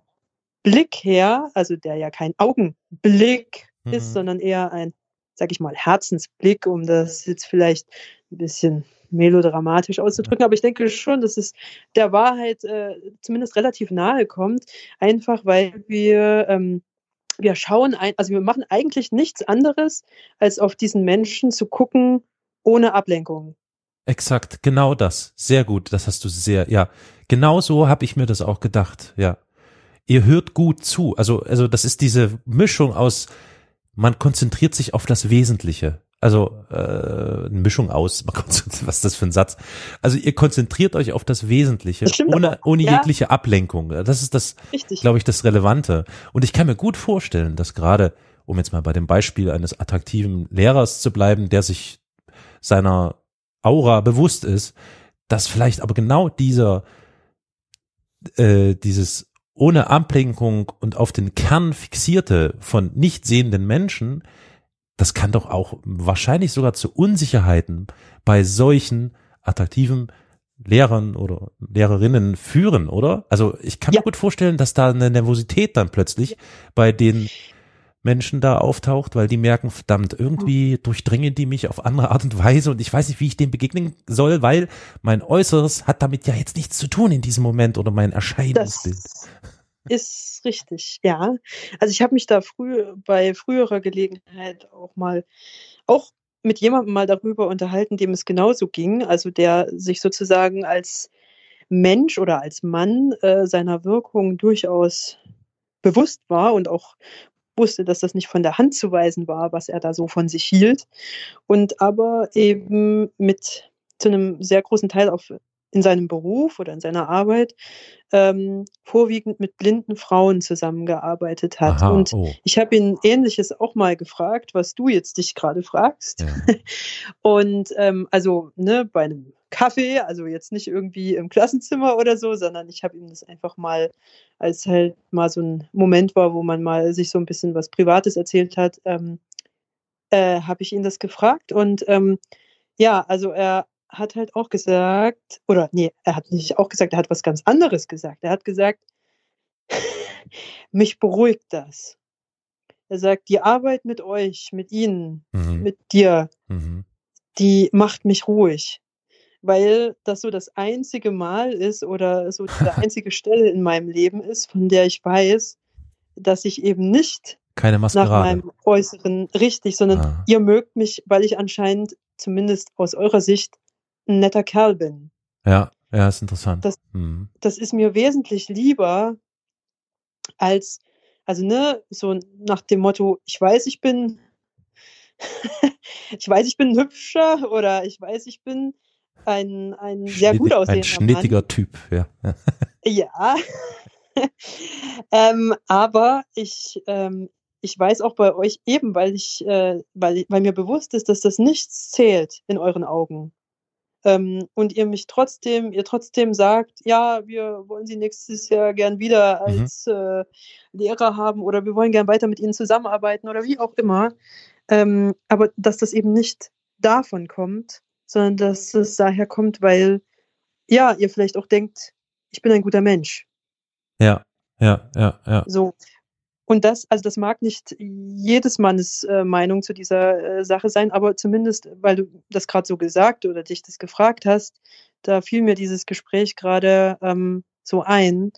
Blick her, also der ja kein Augenblick mhm. ist, sondern eher ein, sage ich mal, Herzensblick, um das jetzt vielleicht ein bisschen melodramatisch auszudrücken, aber ich denke schon, dass es der Wahrheit äh, zumindest relativ nahe kommt, einfach weil wir ähm, wir schauen ein, also wir machen eigentlich nichts anderes, als auf diesen Menschen zu gucken, ohne Ablenkung. Exakt, genau das. Sehr gut, das hast du sehr, ja. Genau so habe ich mir das auch gedacht, ja. Ihr hört gut zu. Also, also das ist diese Mischung aus, man konzentriert sich auf das Wesentliche. Also äh, eine Mischung aus, was ist das für ein Satz? Also ihr konzentriert euch auf das Wesentliche, das ohne, ohne ja. jegliche Ablenkung. Das ist das, glaube ich, das Relevante. Und ich kann mir gut vorstellen, dass gerade, um jetzt mal bei dem Beispiel eines attraktiven Lehrers zu bleiben, der sich seiner Aura bewusst ist, dass vielleicht aber genau dieser äh, dieses ohne Ablenkung und auf den Kern fixierte von nicht sehenden Menschen, das kann doch auch wahrscheinlich sogar zu Unsicherheiten bei solchen attraktiven Lehrern oder Lehrerinnen führen, oder? Also ich kann ja. mir gut vorstellen, dass da eine Nervosität dann plötzlich bei den Menschen da auftaucht, weil die merken, verdammt, irgendwie durchdringen die mich auf andere Art und Weise und ich weiß nicht, wie ich dem begegnen soll, weil mein Äußeres hat damit ja jetzt nichts zu tun in diesem Moment oder mein Erscheinungsbild. Das ist richtig, ja. Also ich habe mich da früh bei früherer Gelegenheit auch mal auch mit jemandem mal darüber unterhalten, dem es genauso ging, also der sich sozusagen als Mensch oder als Mann äh, seiner Wirkung durchaus bewusst war und auch wusste, dass das nicht von der Hand zu weisen war, was er da so von sich hielt. Und aber eben mit zu einem sehr großen Teil auf in seinem Beruf oder in seiner Arbeit ähm, vorwiegend mit blinden Frauen zusammengearbeitet hat. Aha, und oh. ich habe ihn ähnliches auch mal gefragt, was du jetzt dich gerade fragst. Ja. und ähm, also ne, bei einem Kaffee, also jetzt nicht irgendwie im Klassenzimmer oder so, sondern ich habe ihm das einfach mal, als halt mal so ein Moment war, wo man mal sich so ein bisschen was Privates erzählt hat, ähm, äh, habe ich ihn das gefragt. Und ähm, ja, also er hat halt auch gesagt, oder nee, er hat nicht auch gesagt, er hat was ganz anderes gesagt. Er hat gesagt, mich beruhigt das. Er sagt, die Arbeit mit euch, mit Ihnen, mhm. mit dir, mhm. die macht mich ruhig. Weil das so das einzige Mal ist oder so die einzige Stelle in meinem Leben ist, von der ich weiß, dass ich eben nicht keine Maskerade. nach meinem Äußeren richtig, sondern ah. ihr mögt mich, weil ich anscheinend zumindest aus eurer Sicht ein netter Kerl bin. Ja, ja, ist interessant. Das, mhm. das ist mir wesentlich lieber als, also ne, so nach dem Motto, ich weiß, ich bin, ich weiß, ich bin hübscher oder ich weiß, ich bin ein, ein sehr gut aussehender Ein schnittiger Mann. Typ, ja. ja. ähm, aber ich, ähm, ich weiß auch bei euch eben, weil ich, äh, weil, weil mir bewusst ist, dass das nichts zählt in euren Augen ähm, und ihr mich trotzdem, ihr trotzdem sagt, ja, wir wollen Sie nächstes Jahr gern wieder mhm. als mhm. äh, Lehrer haben oder wir wollen gern weiter mit Ihnen zusammenarbeiten oder wie auch immer. Ähm, aber dass das eben nicht davon kommt, sondern dass es daher kommt, weil ja, ihr vielleicht auch denkt, ich bin ein guter Mensch. Ja, ja, ja, ja. So. Und das, also das mag nicht jedes Mannes äh, Meinung zu dieser äh, Sache sein, aber zumindest, weil du das gerade so gesagt oder dich das gefragt hast, da fiel mir dieses Gespräch gerade ähm, so ein.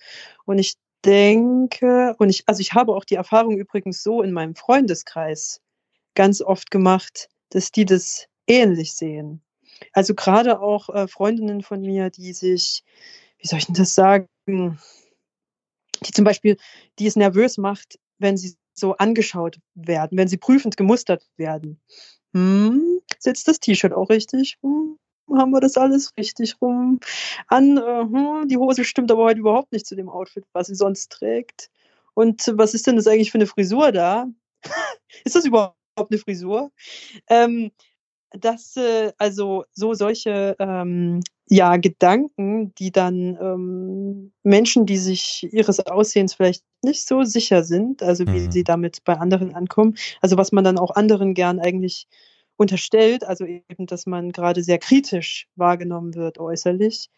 Und ich denke, und ich, also ich habe auch die Erfahrung übrigens so in meinem Freundeskreis ganz oft gemacht, dass die das ähnlich sehen. Also gerade auch äh, Freundinnen von mir, die sich, wie soll ich denn das sagen, die zum Beispiel, die es nervös macht, wenn sie so angeschaut werden, wenn sie prüfend gemustert werden. Hm, sitzt das T-Shirt auch richtig? Hm, haben wir das alles richtig rum an? Uh, hm, die Hose stimmt aber heute überhaupt nicht zu dem Outfit, was sie sonst trägt. Und was ist denn das eigentlich für eine Frisur da? ist das überhaupt eine Frisur? Ähm, dass äh, also so solche ähm, ja Gedanken, die dann ähm, Menschen, die sich ihres Aussehens vielleicht nicht so sicher sind, also wie mhm. sie damit bei anderen ankommen, also was man dann auch anderen gern eigentlich unterstellt, also eben, dass man gerade sehr kritisch wahrgenommen wird äußerlich.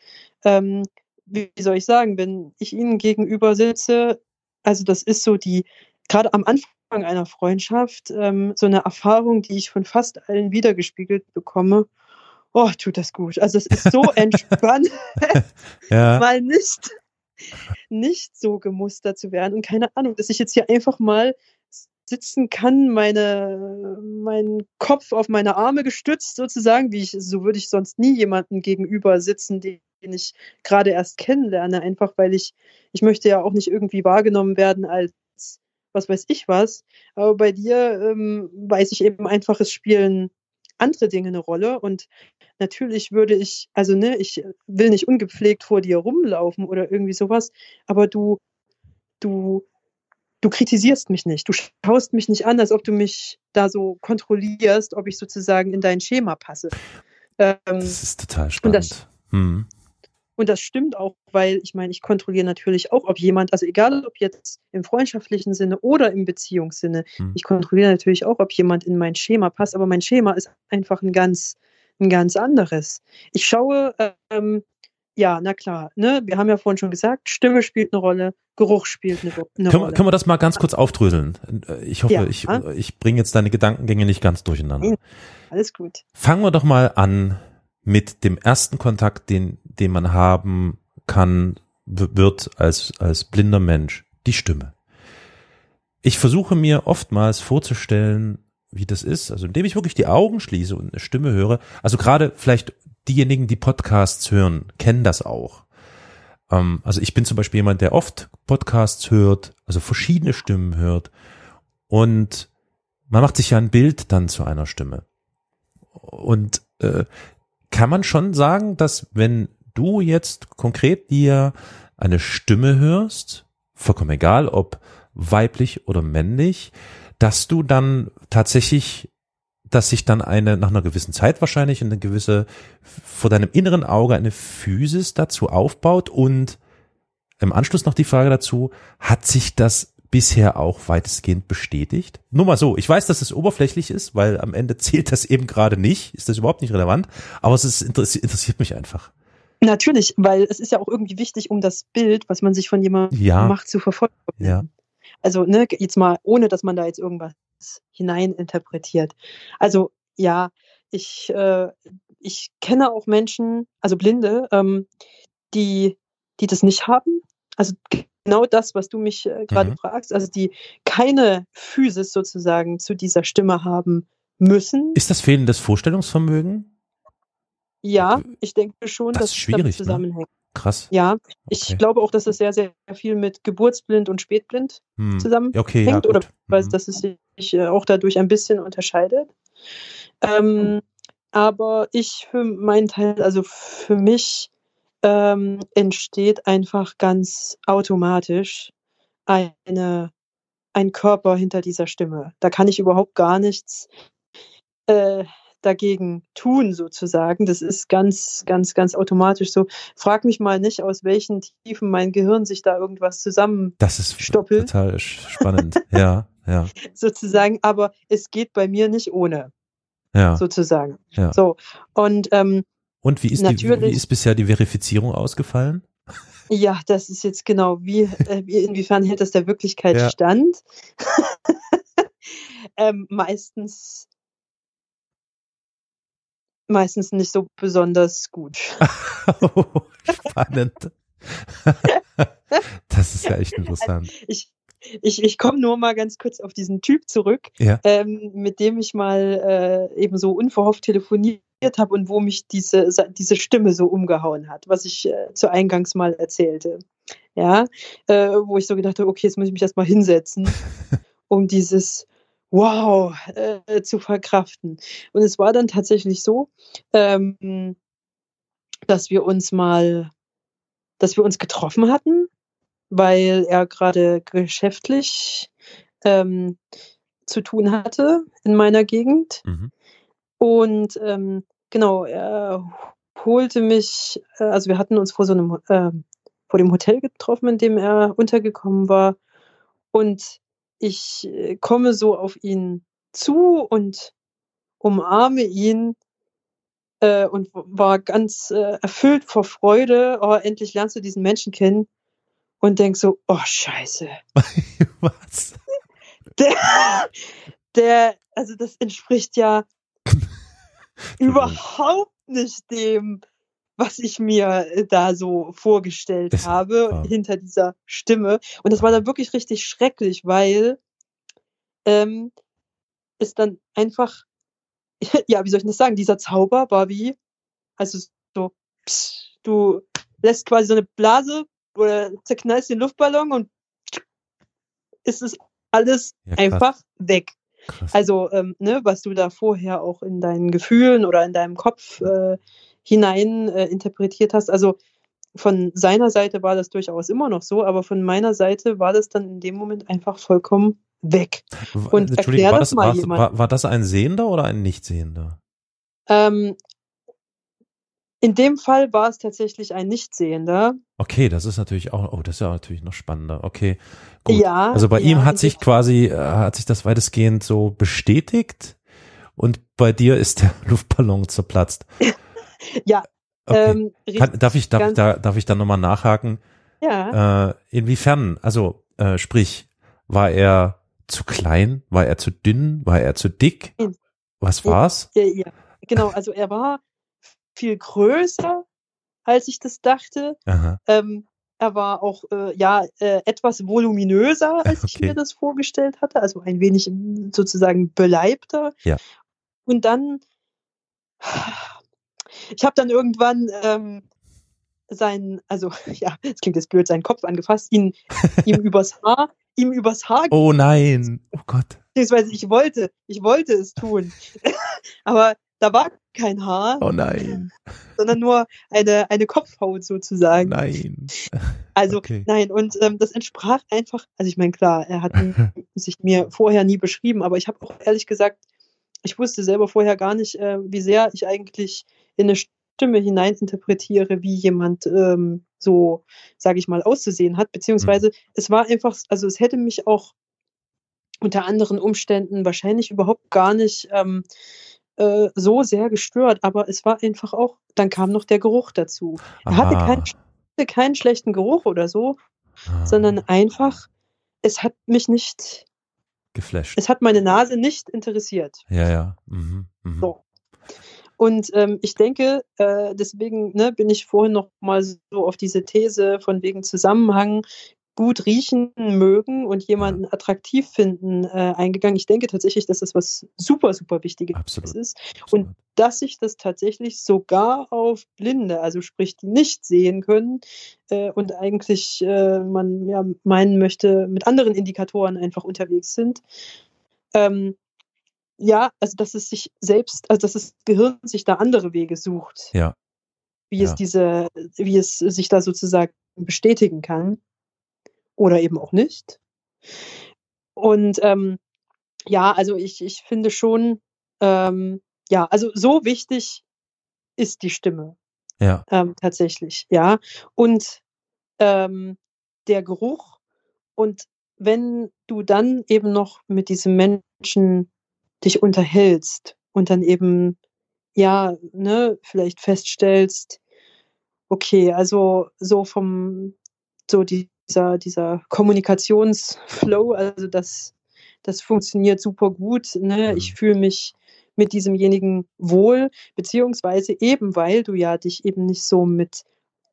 Ähm, wie soll ich sagen, wenn ich ihnen gegenüber sitze, also das ist so die, gerade am Anfang einer Freundschaft ähm, so eine Erfahrung, die ich von fast allen wiedergespiegelt bekomme. Oh, tut das gut. Also es ist so entspannt, ja. mal nicht, nicht so gemustert zu werden. Und keine Ahnung, dass ich jetzt hier einfach mal sitzen kann, meine, meinen Kopf auf meine Arme gestützt sozusagen, wie ich, so würde ich sonst nie jemanden gegenüber sitzen, den ich gerade erst kennenlerne, einfach weil ich, ich möchte ja auch nicht irgendwie wahrgenommen werden als was weiß ich was. Aber bei dir ähm, weiß ich eben einfach, es spielen andere Dinge eine Rolle. Und natürlich würde ich, also ne, ich will nicht ungepflegt vor dir rumlaufen oder irgendwie sowas, aber du, du, du kritisierst mich nicht. Du schaust mich nicht an, als ob du mich da so kontrollierst, ob ich sozusagen in dein Schema passe. Ähm, das ist total spannend. Das, hm. Und das stimmt auch, weil ich meine, ich kontrolliere natürlich auch, ob jemand, also egal ob jetzt im freundschaftlichen Sinne oder im Beziehungssinne, hm. ich kontrolliere natürlich auch, ob jemand in mein Schema passt, aber mein Schema ist einfach ein ganz, ein ganz anderes. Ich schaue, ähm, ja, na klar, ne? Wir haben ja vorhin schon gesagt, Stimme spielt eine Rolle, Geruch spielt eine, eine können, Rolle. Können wir das mal ganz kurz aufdröseln? Ich hoffe, ja. ich, ich bringe jetzt deine Gedankengänge nicht ganz durcheinander. Alles gut. Fangen wir doch mal an mit dem ersten Kontakt, den, den man haben kann, wird als, als blinder Mensch, die Stimme. Ich versuche mir oftmals vorzustellen, wie das ist, also indem ich wirklich die Augen schließe und eine Stimme höre, also gerade vielleicht diejenigen, die Podcasts hören, kennen das auch. Ähm, also ich bin zum Beispiel jemand, der oft Podcasts hört, also verschiedene Stimmen hört und man macht sich ja ein Bild dann zu einer Stimme. Und äh, kann man schon sagen, dass wenn du jetzt konkret dir eine Stimme hörst, vollkommen egal, ob weiblich oder männlich, dass du dann tatsächlich, dass sich dann eine, nach einer gewissen Zeit wahrscheinlich eine gewisse, vor deinem inneren Auge eine Physis dazu aufbaut und im Anschluss noch die Frage dazu, hat sich das bisher auch weitestgehend bestätigt. Nur mal so, ich weiß, dass es oberflächlich ist, weil am Ende zählt das eben gerade nicht, ist das überhaupt nicht relevant, aber es ist, interessiert mich einfach. Natürlich, weil es ist ja auch irgendwie wichtig, um das Bild, was man sich von jemandem ja. macht, zu verfolgen. Ja. Also, ne, jetzt mal, ohne dass man da jetzt irgendwas hineininterpretiert. Also, ja, ich, äh, ich kenne auch Menschen, also Blinde, ähm, die, die das nicht haben. Also genau das, was du mich äh, gerade mhm. fragst, also die keine Physis sozusagen zu dieser Stimme haben müssen. Ist das fehlendes Vorstellungsvermögen? Ja, ich denke schon, das dass es damit ne? zusammenhängt. Ne? Krass. Ja, ich okay. glaube auch, dass es sehr, sehr viel mit Geburtsblind und Spätblind hm. zusammenhängt okay, ja, oder mhm. dass es sich äh, auch dadurch ein bisschen unterscheidet. Ähm, aber ich für meinen Teil, also für mich ähm, entsteht einfach ganz automatisch eine, ein Körper hinter dieser Stimme. Da kann ich überhaupt gar nichts äh, dagegen tun, sozusagen. Das ist ganz, ganz, ganz automatisch so. Frag mich mal nicht, aus welchen Tiefen mein Gehirn sich da irgendwas zusammen Das ist stoppelt. total spannend. ja, ja. Sozusagen, aber es geht bei mir nicht ohne. Ja. Sozusagen. Ja. So. Und ähm, und wie ist, die, wie ist bisher die Verifizierung ausgefallen? Ja, das ist jetzt genau, wie, äh, inwiefern hält das der Wirklichkeit ja. stand? ähm, meistens, meistens nicht so besonders gut. oh, spannend. das ist ja echt interessant. Also ich, ich, ich komme nur mal ganz kurz auf diesen Typ zurück, ja. ähm, mit dem ich mal äh, eben so unverhofft telefoniert habe und wo mich diese, diese Stimme so umgehauen hat, was ich äh, zu Eingangs mal erzählte. Ja, äh, wo ich so gedacht habe, okay, jetzt muss ich mich erstmal hinsetzen, um dieses Wow äh, zu verkraften. Und es war dann tatsächlich so, ähm, dass wir uns mal, dass wir uns getroffen hatten, weil er gerade geschäftlich ähm, zu tun hatte in meiner Gegend. Mhm. Und ähm, genau, er holte mich, äh, also wir hatten uns vor so einem, äh, vor dem Hotel getroffen, in dem er untergekommen war. Und ich äh, komme so auf ihn zu und umarme ihn äh, und war ganz äh, erfüllt vor Freude. Oh, endlich lernst du diesen Menschen kennen. Und denk so, oh Scheiße. Was? Der, der, also das entspricht ja überhaupt nicht dem, was ich mir äh, da so vorgestellt das, habe ja. hinter dieser Stimme. Und das war dann wirklich richtig schrecklich, weil ähm, es dann einfach, ja, wie soll ich das sagen, dieser Zauber war wie, also so, pss, du lässt quasi so eine Blase oder zerknallst den Luftballon und ist es alles ja, einfach weg. Krass. Also, ähm, ne, was du da vorher auch in deinen Gefühlen oder in deinem Kopf äh, hinein äh, interpretiert hast. Also von seiner Seite war das durchaus immer noch so, aber von meiner Seite war das dann in dem Moment einfach vollkommen weg. Und erklär das, das mal war, jemand. War, war, das ein Sehender oder ein Nichtsehender? Ähm, In dem Fall war es tatsächlich ein Nichtsehender. Okay, das ist natürlich auch, oh, das ist ja natürlich noch spannender. Okay, gut. Ja. Also bei ja, ihm hat sich quasi, äh, hat sich das weitestgehend so bestätigt und bei dir ist der Luftballon zerplatzt. Ja, Okay. ähm, Kann, darf ich, darf da, darf ich da nochmal nachhaken? ja. Äh, inwiefern? Also, äh, sprich, war er zu klein? War er zu dünn? War er zu dick? Was war's? Ja, ja, genau. Also er war viel größer, als ich das dachte. Ähm, er war auch äh, ja äh, etwas voluminöser, als ich Okay. mir das vorgestellt hatte. Also ein wenig mm, sozusagen beleibter. Ja. Und dann, ich habe dann irgendwann ähm, seinen, also ja, es klingt jetzt blöd, seinen Kopf angefasst, ihn ihm übers Haar, ihm übers Haar Oh nein. Oh Gott. beziehungsweise ich wollte, ich wollte es tun. Aber da war kein Haar, Oh nein. sondern nur eine, eine Kopfhaut sozusagen. Nein. Also Okay. nein, und ähm, das entsprach einfach, also ich meine, klar, er hat sich mir vorher nie beschrieben, aber ich habe auch ehrlich gesagt, ich wusste selber vorher gar nicht, äh, wie sehr ich eigentlich in eine Stimme hineininterpretiere, wie jemand ähm, so, sage ich mal, auszusehen hat, beziehungsweise es war einfach, also es hätte mich auch unter anderen Umständen wahrscheinlich überhaupt gar nicht ähm, äh, so sehr gestört, aber es war einfach auch, dann kam noch der Geruch dazu. Er hatte Ah. keinen, keinen schlechten Geruch oder so, Ah. sondern einfach, es hat mich nicht, geflasht. es hat meine Nase nicht interessiert. Ja, ja. Mhm. Mhm. So. Und ähm, ich denke, äh, deswegen ne, bin ich vorhin noch mal so auf diese These von wegen Zusammenhang gut riechen mögen und jemanden attraktiv finden äh, eingegangen. Ich denke tatsächlich, dass das was super, super Wichtiges Absolut. ist. Absolut. Und dass sich das tatsächlich sogar auf Blinde, also sprich, die nicht sehen können äh, und eigentlich äh, man ja meinen möchte, mit anderen Indikatoren einfach unterwegs sind. Ähm, ja, also dass es sich selbst, also dass das Gehirn sich da andere Wege sucht, Ja. wie Ja. es diese, wie es sich da sozusagen bestätigen kann oder eben auch nicht. Und ähm, ja, also ich, ich finde schon, ähm, ja, also so wichtig ist die Stimme Ja. ähm, tatsächlich, ja. Und ähm, der Geruch und wenn du dann eben noch mit diesem Menschen dich unterhältst und dann eben, ja, ne, vielleicht feststellst, okay, also so vom, so dieser, dieser Kommunikationsflow, also das, das funktioniert super gut, ne, Mhm. ich fühle mich mit diesemjenigen wohl, beziehungsweise eben, weil du ja dich eben nicht so mit,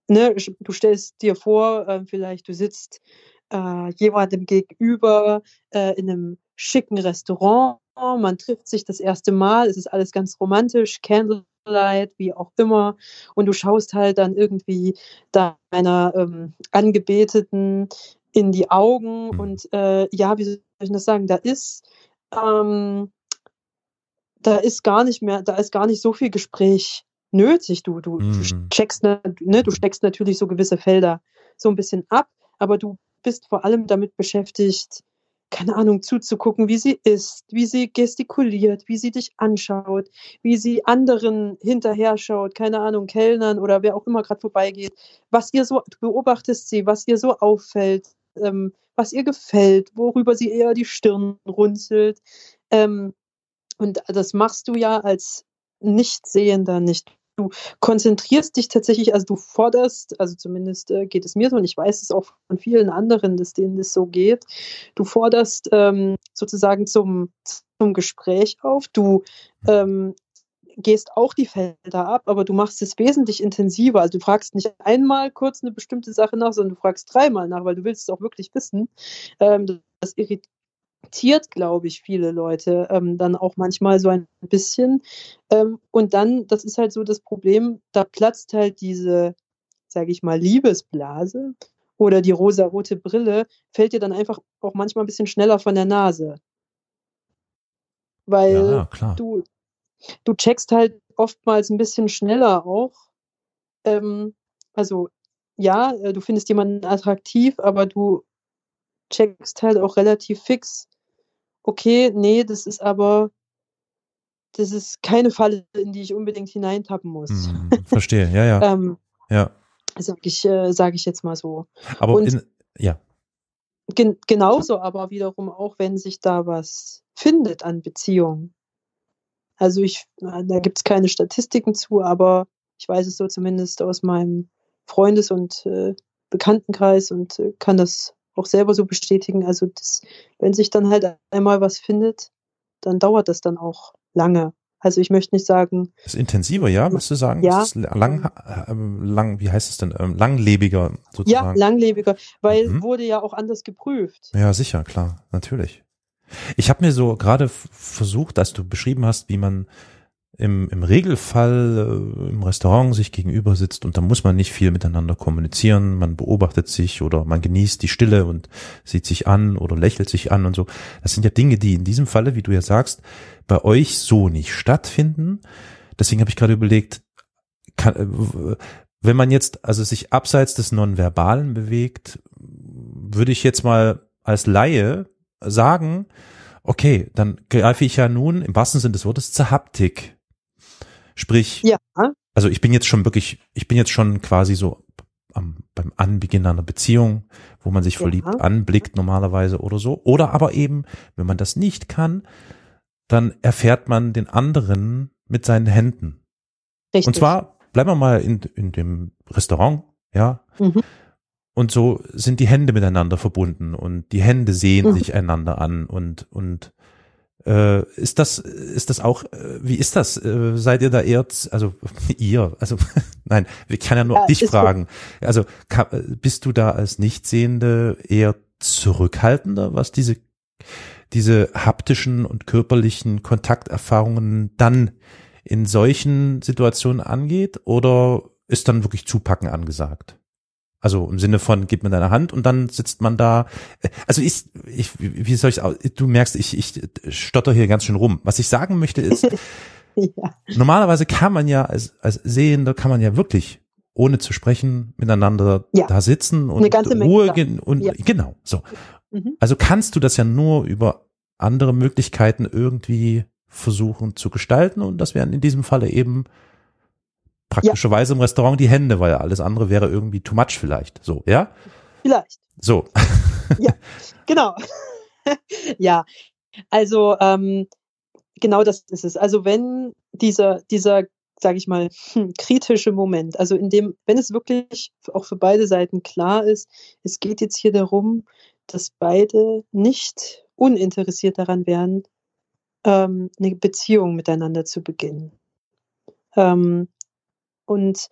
ne, du stellst dir vor, äh, vielleicht du sitzt äh, jemandem gegenüber äh, in einem schicken Restaurant, man trifft sich das erste Mal, es ist alles ganz romantisch, Candlelight, wie auch immer, und du schaust halt dann irgendwie deiner ähm, Angebeteten in die Augen Mhm. und äh, ja, wie soll ich das sagen, da ist ähm, da ist gar nicht mehr, da ist gar nicht so viel Gespräch nötig. Du, du, Mhm. du checkst, ne, du steckst natürlich so gewisse Felder so ein bisschen ab, aber du bist vor allem damit beschäftigt, keine Ahnung, zuzugucken, wie sie ist, wie sie gestikuliert, wie sie dich anschaut, wie sie anderen hinterher schaut, keine Ahnung, Kellnern oder wer auch immer gerade vorbeigeht, was ihr so, du beobachtest sie, was ihr so auffällt, ähm, was ihr gefällt, worüber sie eher die Stirn runzelt. Ähm, und das machst du ja als Nichtsehender nicht. Du konzentrierst dich tatsächlich, also du forderst, also zumindest äh, geht es mir so, und ich weiß es auch von vielen anderen, dass denen das so geht. Du forderst ähm, sozusagen zum, zum Gespräch auf. Du ähm, gehst auch die Felder ab, aber du machst es wesentlich intensiver. Also du fragst nicht einmal kurz eine bestimmte Sache nach, sondern du fragst dreimal nach, weil du willst es auch wirklich wissen. Ähm, das irritiert, glaube ich, viele Leute ähm, dann auch manchmal so ein bisschen. Ähm, und dann, das ist halt so das Problem, da platzt halt diese, sage ich mal, Liebesblase oder die rosarote Brille, fällt dir dann einfach auch manchmal ein bisschen schneller von der Nase. Weil Ja, klar. du, du checkst halt oftmals ein bisschen schneller auch. Ähm, also ja, äh, du findest jemanden attraktiv, aber du checkst halt auch relativ fix, okay, nee, das ist aber das ist keine Falle, in die ich unbedingt hineintappen muss. Hm, verstehe, ja, ja. ähm, ja. Sag ich, äh, sag ich jetzt mal so. Aber Und- in, ja, Gen genauso aber wiederum auch, wenn sich da was findet an Beziehungen. Also ich, da gibt es keine Statistiken zu, aber ich weiß es so zumindest aus meinem Freundes- und äh, Bekanntenkreis und äh, kann das auch selber so bestätigen. Also das, wenn sich dann halt einmal was findet, dann dauert das dann auch lange. Also ich möchte nicht sagen, ist intensiver, ja, würdest du sagen? Ja. Ist lang, ähm, lang, wie heißt es denn? Ähm, langlebiger ja, sozusagen. langlebiger, weil Mhm. wurde ja auch anders geprüft. Ja, sicher, klar, natürlich. Ich habe mir so gerade versucht, als du beschrieben hast, wie man im, im Regelfall äh, im Restaurant sich gegenüber sitzt und da muss man nicht viel miteinander kommunizieren, man beobachtet sich oder man genießt die Stille und sieht sich an oder lächelt sich an und so. Das sind ja Dinge, die in diesem Falle, wie du ja sagst, bei euch so nicht stattfinden. Deswegen habe ich gerade überlegt, kann, äh, wenn man jetzt also sich abseits des Nonverbalen bewegt, würde ich jetzt mal als Laie sagen, okay, dann greife ich ja nun im wahrsten Sinne des Wortes zur Haptik. Sprich, Ja, also ich bin jetzt schon wirklich, ich bin jetzt schon quasi so am, beim Anbeginn einer Beziehung, wo man sich Ja. verliebt anblickt normalerweise oder so. Oder aber eben, wenn man das nicht kann, dann erfährt man den anderen mit seinen Händen. richtig. Und zwar bleiben wir mal in, in dem Restaurant, ja. Mhm. Und so sind die Hände miteinander verbunden und die Hände sehen Mhm. sich einander an und und äh, ist das ist das auch äh, wie ist das? Äh, seid ihr da eher also ihr also nein ich kann ja nur Ja, dich fragen. Also ka- äh, bist du da als Nichtsehende eher zurückhaltender was diese diese haptischen und körperlichen Kontakterfahrungen dann in solchen Situationen angeht? Oder ist dann wirklich Zupacken angesagt? Also im Sinne von, gib mir deine Hand und dann sitzt man da. Also ich, ich wie soll ich, du merkst, ich, ich stotter hier ganz schön rum. Was ich sagen möchte ist, ja. normalerweise kann man ja als, als Sehender kann man ja wirklich ohne zu sprechen miteinander Ja. da sitzen und Ruhe sagen. gen- und Ja. genau so. Mhm. Also kannst du das ja nur über andere Möglichkeiten irgendwie versuchen zu gestalten und das wären in diesem Falle eben praktischerweise im Restaurant die Hände, weil alles andere wäre irgendwie too much vielleicht. So, ja? Vielleicht. So. Genau. ja, also ähm, genau das ist es. Also wenn dieser, dieser, sage ich mal, hm, kritische Moment, also in dem, wenn es wirklich auch für beide Seiten klar ist, es geht jetzt hier darum, dass beide nicht uninteressiert daran wären, ähm, eine Beziehung miteinander zu beginnen. Ähm, und,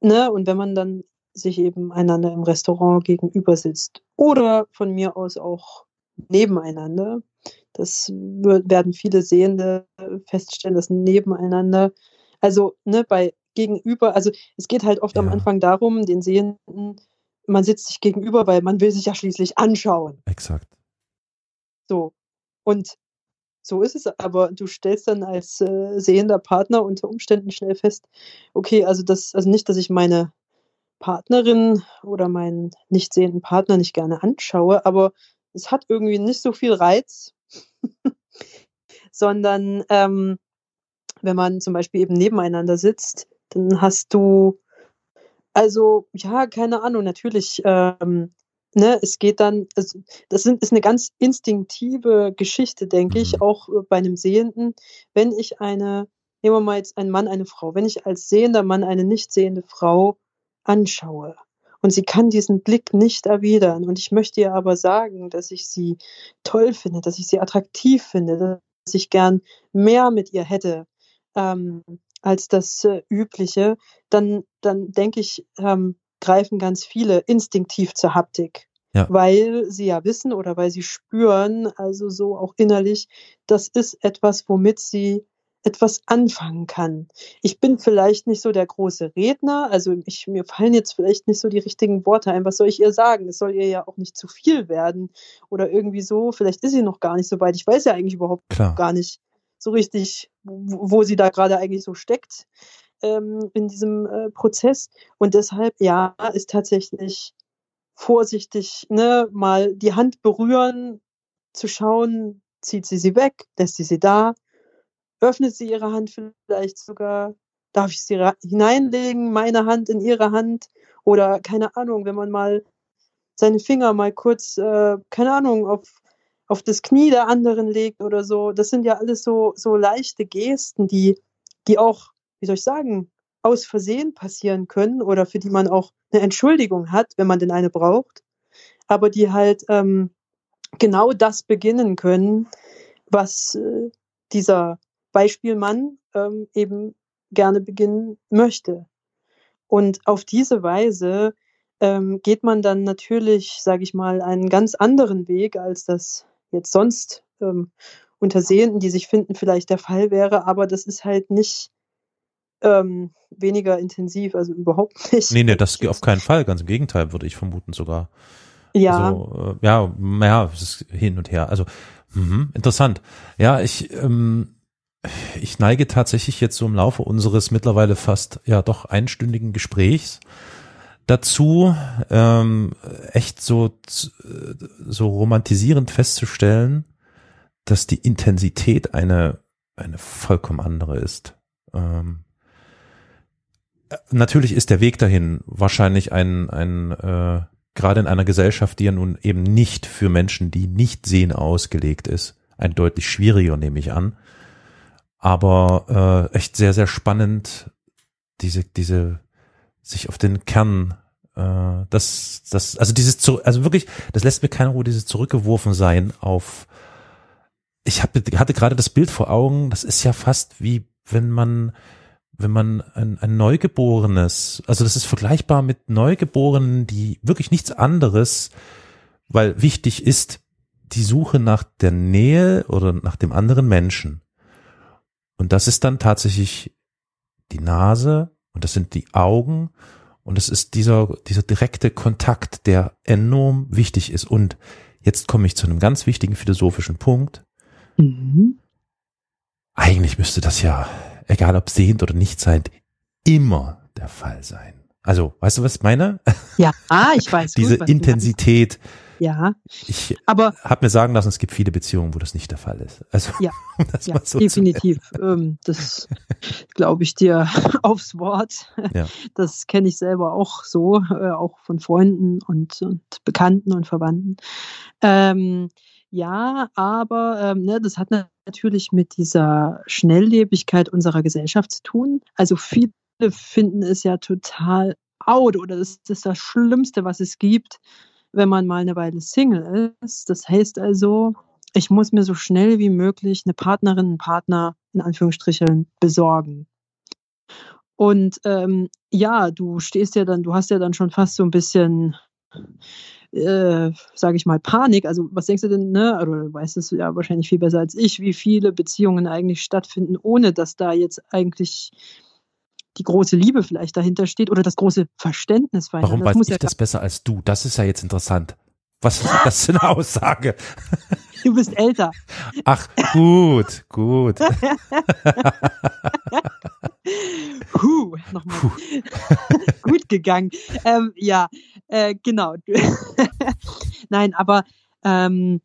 ne, und wenn man dann sich eben einander im Restaurant gegenüber sitzt oder von mir aus auch nebeneinander. Das werden viele Sehende feststellen, dass nebeneinander, also ne, bei gegenüber, also es geht halt oft am Ja. Anfang darum, den Sehenden, man sitzt sich gegenüber, weil man will sich ja schließlich anschauen. Exakt. So. Und so ist es, aber du stellst dann als äh, sehender Partner unter Umständen schnell fest, okay, also das, also nicht, dass ich meine Partnerin oder meinen nicht sehenden Partner nicht gerne anschaue, aber es hat irgendwie nicht so viel Reiz, sondern ähm, wenn man zum Beispiel eben nebeneinander sitzt, dann hast du, also ja, keine Ahnung, natürlich, ähm, ne, es geht dann, also, das sind, ist eine ganz instinktive Geschichte, denke ich, Mhm. auch äh, bei einem Sehenden. Wenn ich eine, nehmen wir mal jetzt einen Mann, eine Frau, wenn ich als sehender Mann eine nicht sehende Frau anschaue und sie kann diesen Blick nicht erwidern und ich möchte ihr aber sagen, dass ich sie toll finde, dass ich sie attraktiv finde, dass ich gern mehr mit ihr hätte ähm, als das äh, übliche, dann, dann denke ich, ähm, greifen ganz viele instinktiv zur Haptik. Ja. Weil sie ja wissen oder weil sie spüren, also so auch innerlich, das ist etwas, womit sie etwas anfangen kann. Ich bin vielleicht nicht so der große Redner, also ich, mir fallen jetzt vielleicht nicht so die richtigen Worte ein. Was soll ich ihr sagen? Es soll ihr ja auch nicht zu viel werden oder irgendwie so. Vielleicht ist sie noch gar nicht so weit. Ich weiß ja eigentlich überhaupt Klar. gar nicht so richtig, wo, wo sie da gerade eigentlich so steckt ähm, in diesem äh, Prozess. Und deshalb, ja, ist tatsächlich vorsichtig, ne, mal die Hand berühren, zu schauen, zieht sie sie weg, lässt sie sie da, öffnet sie ihre Hand vielleicht sogar, darf ich sie hineinlegen, meine Hand in ihre Hand oder keine Ahnung, wenn man mal seine Finger mal kurz, äh, keine Ahnung, auf, auf das Knie der anderen legt oder so. Das sind ja alles so, so leichte Gesten, die, die auch, wie soll ich sagen, aus Versehen passieren können oder für die man auch eine Entschuldigung hat, wenn man denn eine braucht, aber die halt ähm, genau das beginnen können, was äh, dieser Beispielmann ähm, eben gerne beginnen möchte. Und auf diese Weise ähm, geht man dann natürlich, sage ich mal, einen ganz anderen Weg, als das jetzt sonst ähm, unter Sehenden, die sich finden, vielleicht der Fall wäre. Aber das ist halt nicht ähm, weniger intensiv, also überhaupt nicht. Nee, nee, das auf keinen Fall. Ganz im Gegenteil, würde ich vermuten sogar. Ja. Also, äh, ja, naja, es ist hin und her. Also, mh, interessant. Ja, ich, ähm, ich neige tatsächlich jetzt so im Laufe unseres mittlerweile fast ja doch einstündigen Gesprächs dazu, ähm, echt so, so romantisierend festzustellen, dass die Intensität eine, eine vollkommen andere ist. Ähm, natürlich ist der Weg dahin wahrscheinlich ein, ein äh, gerade in einer Gesellschaft, die ja nun eben nicht für Menschen, die nicht sehen, ausgelegt ist, ein deutlich schwieriger, nehme ich an. Aber äh, echt sehr, sehr spannend, diese, diese sich auf den Kern, äh, das, das, also dieses, also wirklich, das lässt mir keine Ruhe, dieses zurückgeworfen sein auf, ich hab, hatte gerade das Bild vor Augen, das ist ja fast wie wenn man, wenn man ein, ein Neugeborenes, also das ist vergleichbar mit Neugeborenen, die wirklich nichts anderes, weil wichtig ist die Suche nach der Nähe oder nach dem anderen Menschen. Und das ist dann tatsächlich die Nase und das sind die Augen und es ist dieser, dieser direkte Kontakt, der enorm wichtig ist. Und jetzt komme ich zu einem ganz wichtigen philosophischen Punkt. Mhm. Eigentlich müsste das ja, egal ob sehend oder nicht sehend, immer der Fall sein. Also, weißt du, was ich meine? Ja, ich weiß. Diese gut, Intensität, ja. Ich aber habe mir sagen lassen, es gibt viele Beziehungen, wo das nicht der Fall ist. Also ja, ja so definitiv. Ähm, das glaube ich dir aufs Wort. Ja. Das kenne ich selber auch so, äh, auch von Freunden und, und Bekannten und Verwandten. Ähm, ja, aber ähm, ne, das hat natürlich mit dieser Schnelllebigkeit unserer Gesellschaft zu tun. Also viele finden es ja total out oder das ist das Schlimmste, was es gibt, wenn man mal eine Weile Single ist. Das heißt also, ich muss mir so schnell wie möglich eine Partnerin, einen Partner in Anführungsstrichen besorgen. Und ähm, ja, du stehst ja dann, du hast ja dann schon fast so ein bisschen, äh, sage ich mal, Panik. Also was denkst du denn, ne? Oder du weißt es ja wahrscheinlich viel besser als ich, wie viele Beziehungen eigentlich stattfinden, ohne dass da jetzt eigentlich die große Liebe vielleicht dahinter steht oder das große Verständnis Warum das weiß ich ja das besser als du? Das ist ja jetzt interessant. Was ist das für eine Aussage? Du bist älter. Ach, gut, gut. Huh, nochmal. Gut gegangen. Ähm, ja, äh, genau. Nein, aber ähm,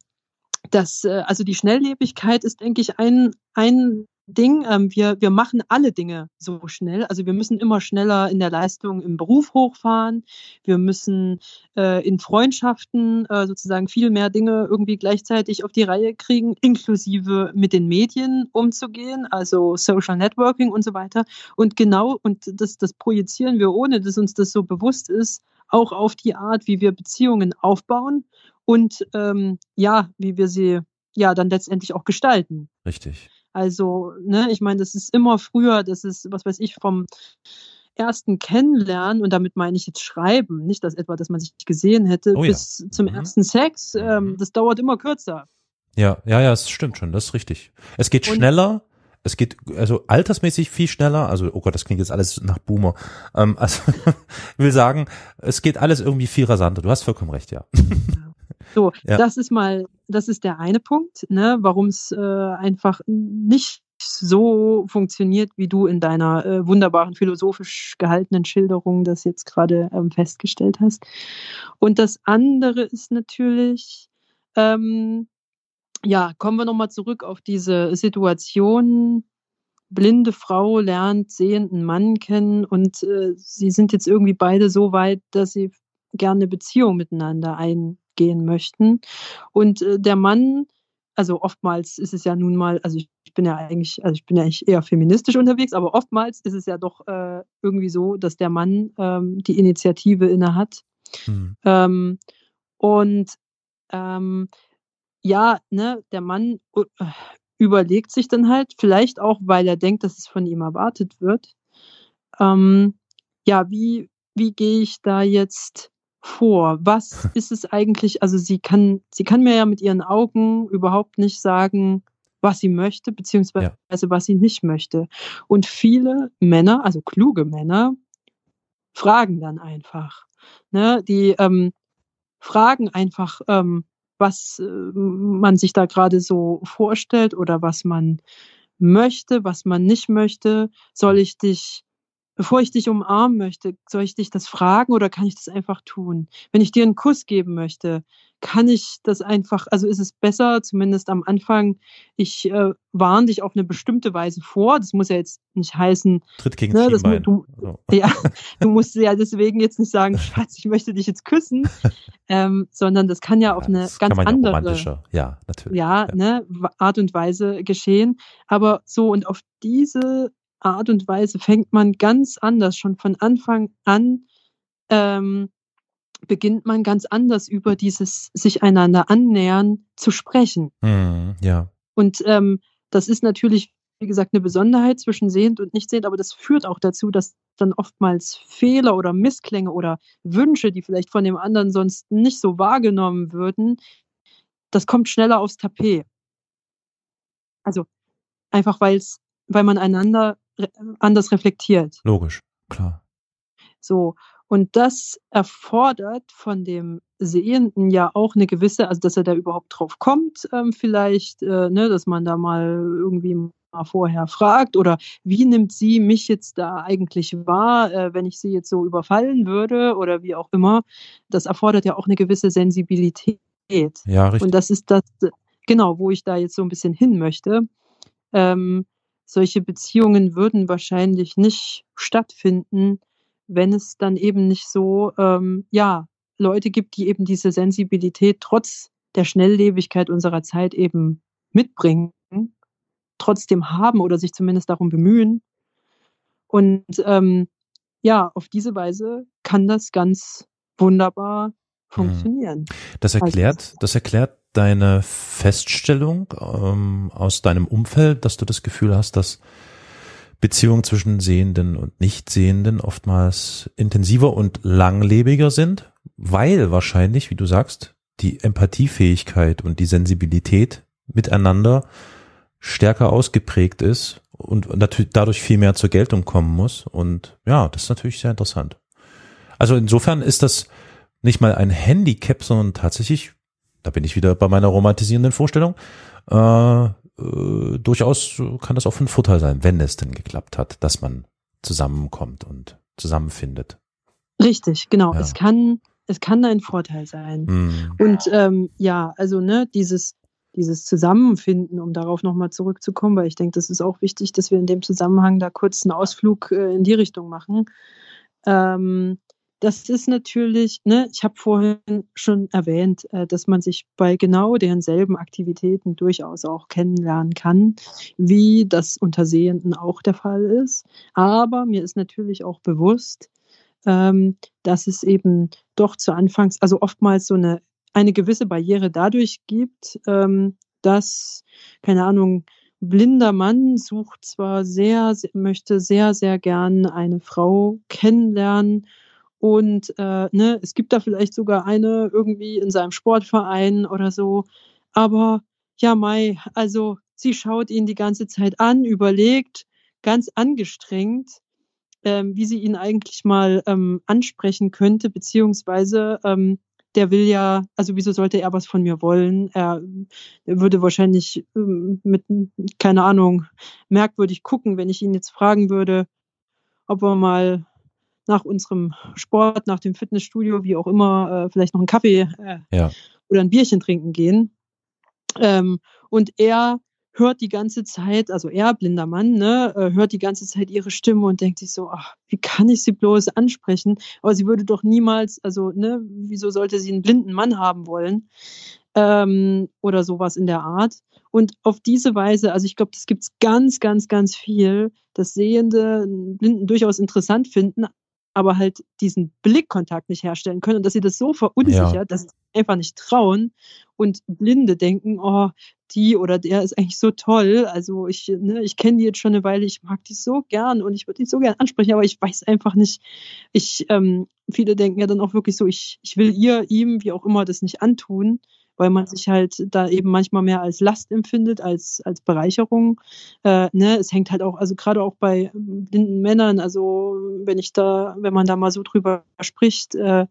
das, äh, also die Schnelllebigkeit ist, denke ich, ein, ein Ding. Ähm, wir, wir machen alle Dinge so schnell. Also wir müssen immer schneller in der Leistung im Beruf hochfahren. Wir müssen äh, in Freundschaften äh, sozusagen viel mehr Dinge irgendwie gleichzeitig auf die Reihe kriegen, inklusive mit den Medien umzugehen, also Social Networking und so weiter. Und genau, und das, das projizieren wir, ohne dass uns das so bewusst ist, auch auf die Art, wie wir Beziehungen aufbauen und ähm, ja, wie wir sie ja dann letztendlich auch gestalten. Richtig. Also, ne, ich meine, das ist immer früher, das ist, was weiß ich, vom ersten Kennenlernen, und damit meine ich jetzt Schreiben, nicht das etwa, dass man sich gesehen hätte, oh, bis ja. zum mhm. ersten Sex, ähm, mhm. das dauert immer kürzer. Ja, ja, ja, es stimmt schon, das ist richtig. Es geht und, schneller, es geht also altersmäßig viel schneller, also oh Gott, das klingt jetzt alles nach Boomer. Ähm, also ich will sagen, es geht alles irgendwie viel rasanter. Du hast vollkommen recht, ja. So, ja. das ist mal, das ist der eine Punkt, ne, warum es äh, einfach nicht so funktioniert, wie du in deiner äh, wunderbaren philosophisch gehaltenen Schilderung das jetzt gerade ähm, festgestellt hast. Und das andere ist natürlich, ähm, ja, kommen wir nochmal zurück auf diese Situation blinde Frau lernt sehenden Mann kennen und äh, sie sind jetzt irgendwie beide so weit, dass sie gerne eine Beziehung miteinander eingehen möchten. Und äh, der Mann, also oftmals ist es ja nun mal, also ich, bin ja eigentlich, also ich bin ja eigentlich eher feministisch unterwegs, aber oftmals ist es ja doch äh, irgendwie so, dass der Mann ähm, die Initiative inne hat. Mhm. Ähm, und ähm, ja, ne, der Mann äh, überlegt sich dann halt, vielleicht auch, weil er denkt, dass es von ihm erwartet wird, ähm, ja, wie, wie gehe ich da jetzt vor? Was ist es eigentlich? Also sie kann, sie kann mir ja mit ihren Augen überhaupt nicht sagen, was sie möchte, beziehungsweise ja. was sie nicht möchte. Und viele Männer, also kluge Männer, fragen dann einfach. Ne? Die ähm, fragen einfach, ähm, was äh, man sich da gerade so vorstellt oder was man möchte, was man nicht möchte. Soll ich dich bevor ich dich umarmen möchte, soll ich dich das fragen oder kann ich das einfach tun? Wenn ich dir einen Kuss geben möchte, kann ich das einfach, also ist es besser, zumindest am Anfang, ich äh, warne dich auf eine bestimmte Weise vor. Das muss ja jetzt nicht heißen, Tritt gegen ne, dass du, so. ja, du musst ja deswegen jetzt nicht sagen, Schatz, ich möchte dich jetzt küssen, ähm, sondern das kann ja, ja auf eine ganz andere, ja. Ja, ja, Ne, Art und Weise geschehen. Aber so und auf diese Art und Weise fängt man ganz anders, schon von Anfang an ähm, beginnt man ganz anders über dieses sich einander annähern zu sprechen. Mm, ja. Und ähm, das ist natürlich, wie gesagt, eine Besonderheit zwischen sehend und nicht sehend, aber das führt auch dazu, dass dann oftmals Fehler oder Missklänge oder Wünsche, die vielleicht von dem anderen sonst nicht so wahrgenommen würden, das kommt schneller aufs Tapet. Also einfach weil es, weil man einander anders reflektiert. Logisch, klar. So. Und das erfordert von dem Sehenden ja auch eine gewisse, also dass er da überhaupt drauf kommt, ähm, vielleicht, äh, ne, dass man da mal irgendwie mal vorher fragt oder wie nimmt sie mich jetzt da eigentlich wahr, äh, wenn ich sie jetzt so überfallen würde oder wie auch immer. Das erfordert ja auch eine gewisse Sensibilität. Ja, richtig. Und das ist das, genau, wo ich da jetzt so ein bisschen hin möchte. Ähm, solche Beziehungen würden wahrscheinlich nicht stattfinden, wenn es dann eben nicht so, ähm, ja, Leute gibt, die eben diese Sensibilität trotz der Schnelllebigkeit unserer Zeit eben mitbringen, trotzdem haben oder sich zumindest darum bemühen. Und ähm, ja, auf diese Weise kann das ganz wunderbar mhm. funktionieren. Das also erklärt, das erklärt deine Feststellung ähm, aus deinem Umfeld, dass du das Gefühl hast, dass Beziehungen zwischen Sehenden und Nichtsehenden oftmals intensiver und langlebiger sind, weil wahrscheinlich, wie du sagst, die Empathiefähigkeit und die Sensibilität miteinander stärker ausgeprägt ist und natürlich dadurch viel mehr zur Geltung kommen muss. Und ja, das ist natürlich sehr interessant. Also insofern ist das nicht mal ein Handicap, sondern tatsächlich da bin ich wieder bei meiner romantisierenden Vorstellung, äh, äh, durchaus kann das auch ein Vorteil sein, wenn es denn geklappt hat, dass man zusammenkommt und zusammenfindet. Richtig, genau. Ja. Es kann, es kann ein Vorteil sein. Mhm. Und ähm, ja, also ne, dieses, dieses Zusammenfinden, um darauf nochmal zurückzukommen, weil ich denke, das ist auch wichtig, dass wir in dem Zusammenhang da kurz einen Ausflug äh, in die Richtung machen. Ähm, das ist natürlich, ne, ich habe vorhin schon erwähnt, äh, dass man sich bei genau denselben Aktivitäten durchaus auch kennenlernen kann, wie das unter Sehenden auch der Fall ist. Aber mir ist natürlich auch bewusst, ähm, dass es eben doch zu Anfangs, also oftmals so eine, eine gewisse Barriere dadurch gibt, ähm, dass, keine Ahnung, blinder Mann sucht zwar sehr, möchte sehr, sehr gern eine Frau kennenlernen und äh, ne, es gibt da vielleicht sogar eine irgendwie in seinem Sportverein oder so. Aber ja, Mai, also sie schaut ihn die ganze Zeit an, überlegt ganz angestrengt, ähm, wie sie ihn eigentlich mal ähm, ansprechen könnte, beziehungsweise ähm, der will ja, also wieso sollte er was von mir wollen? Er, er würde wahrscheinlich ähm, mit, keine Ahnung, merkwürdig gucken, wenn ich ihn jetzt fragen würde, ob er mal nach unserem Sport, nach dem Fitnessstudio, wie auch immer, äh, vielleicht noch einen Kaffee äh, ja. oder ein Bierchen trinken gehen. Ähm, und er hört die ganze Zeit, also er, blinder Mann, ne, äh, hört die ganze Zeit ihre Stimme und denkt sich so, ach, wie kann ich sie bloß ansprechen? Aber sie würde doch niemals, also, ne, wieso sollte sie einen blinden Mann haben wollen? Ähm, oder sowas in der Art. Und auf diese Weise, also ich glaube, das gibt es ganz, ganz, ganz viel, dass Sehende Blinden durchaus interessant finden, aber halt diesen Blickkontakt nicht herstellen können und dass sie das so verunsichert, ja. dass sie einfach nicht trauen und Blinde denken, oh, die oder der ist eigentlich so toll. Also ich, ne, ich kenne die jetzt schon eine Weile, ich mag die so gern und ich würde die so gern ansprechen, aber ich weiß einfach nicht. Ich, ähm, viele denken ja dann auch wirklich so, ich, ich will ihr, ihm, wie auch immer, das nicht antun weil man sich halt da eben manchmal mehr als Last empfindet, als, als Bereicherung. Äh, ne? Es hängt halt auch, also gerade auch bei blinden Männern, also wenn ich da, wenn man da mal so drüber spricht, äh,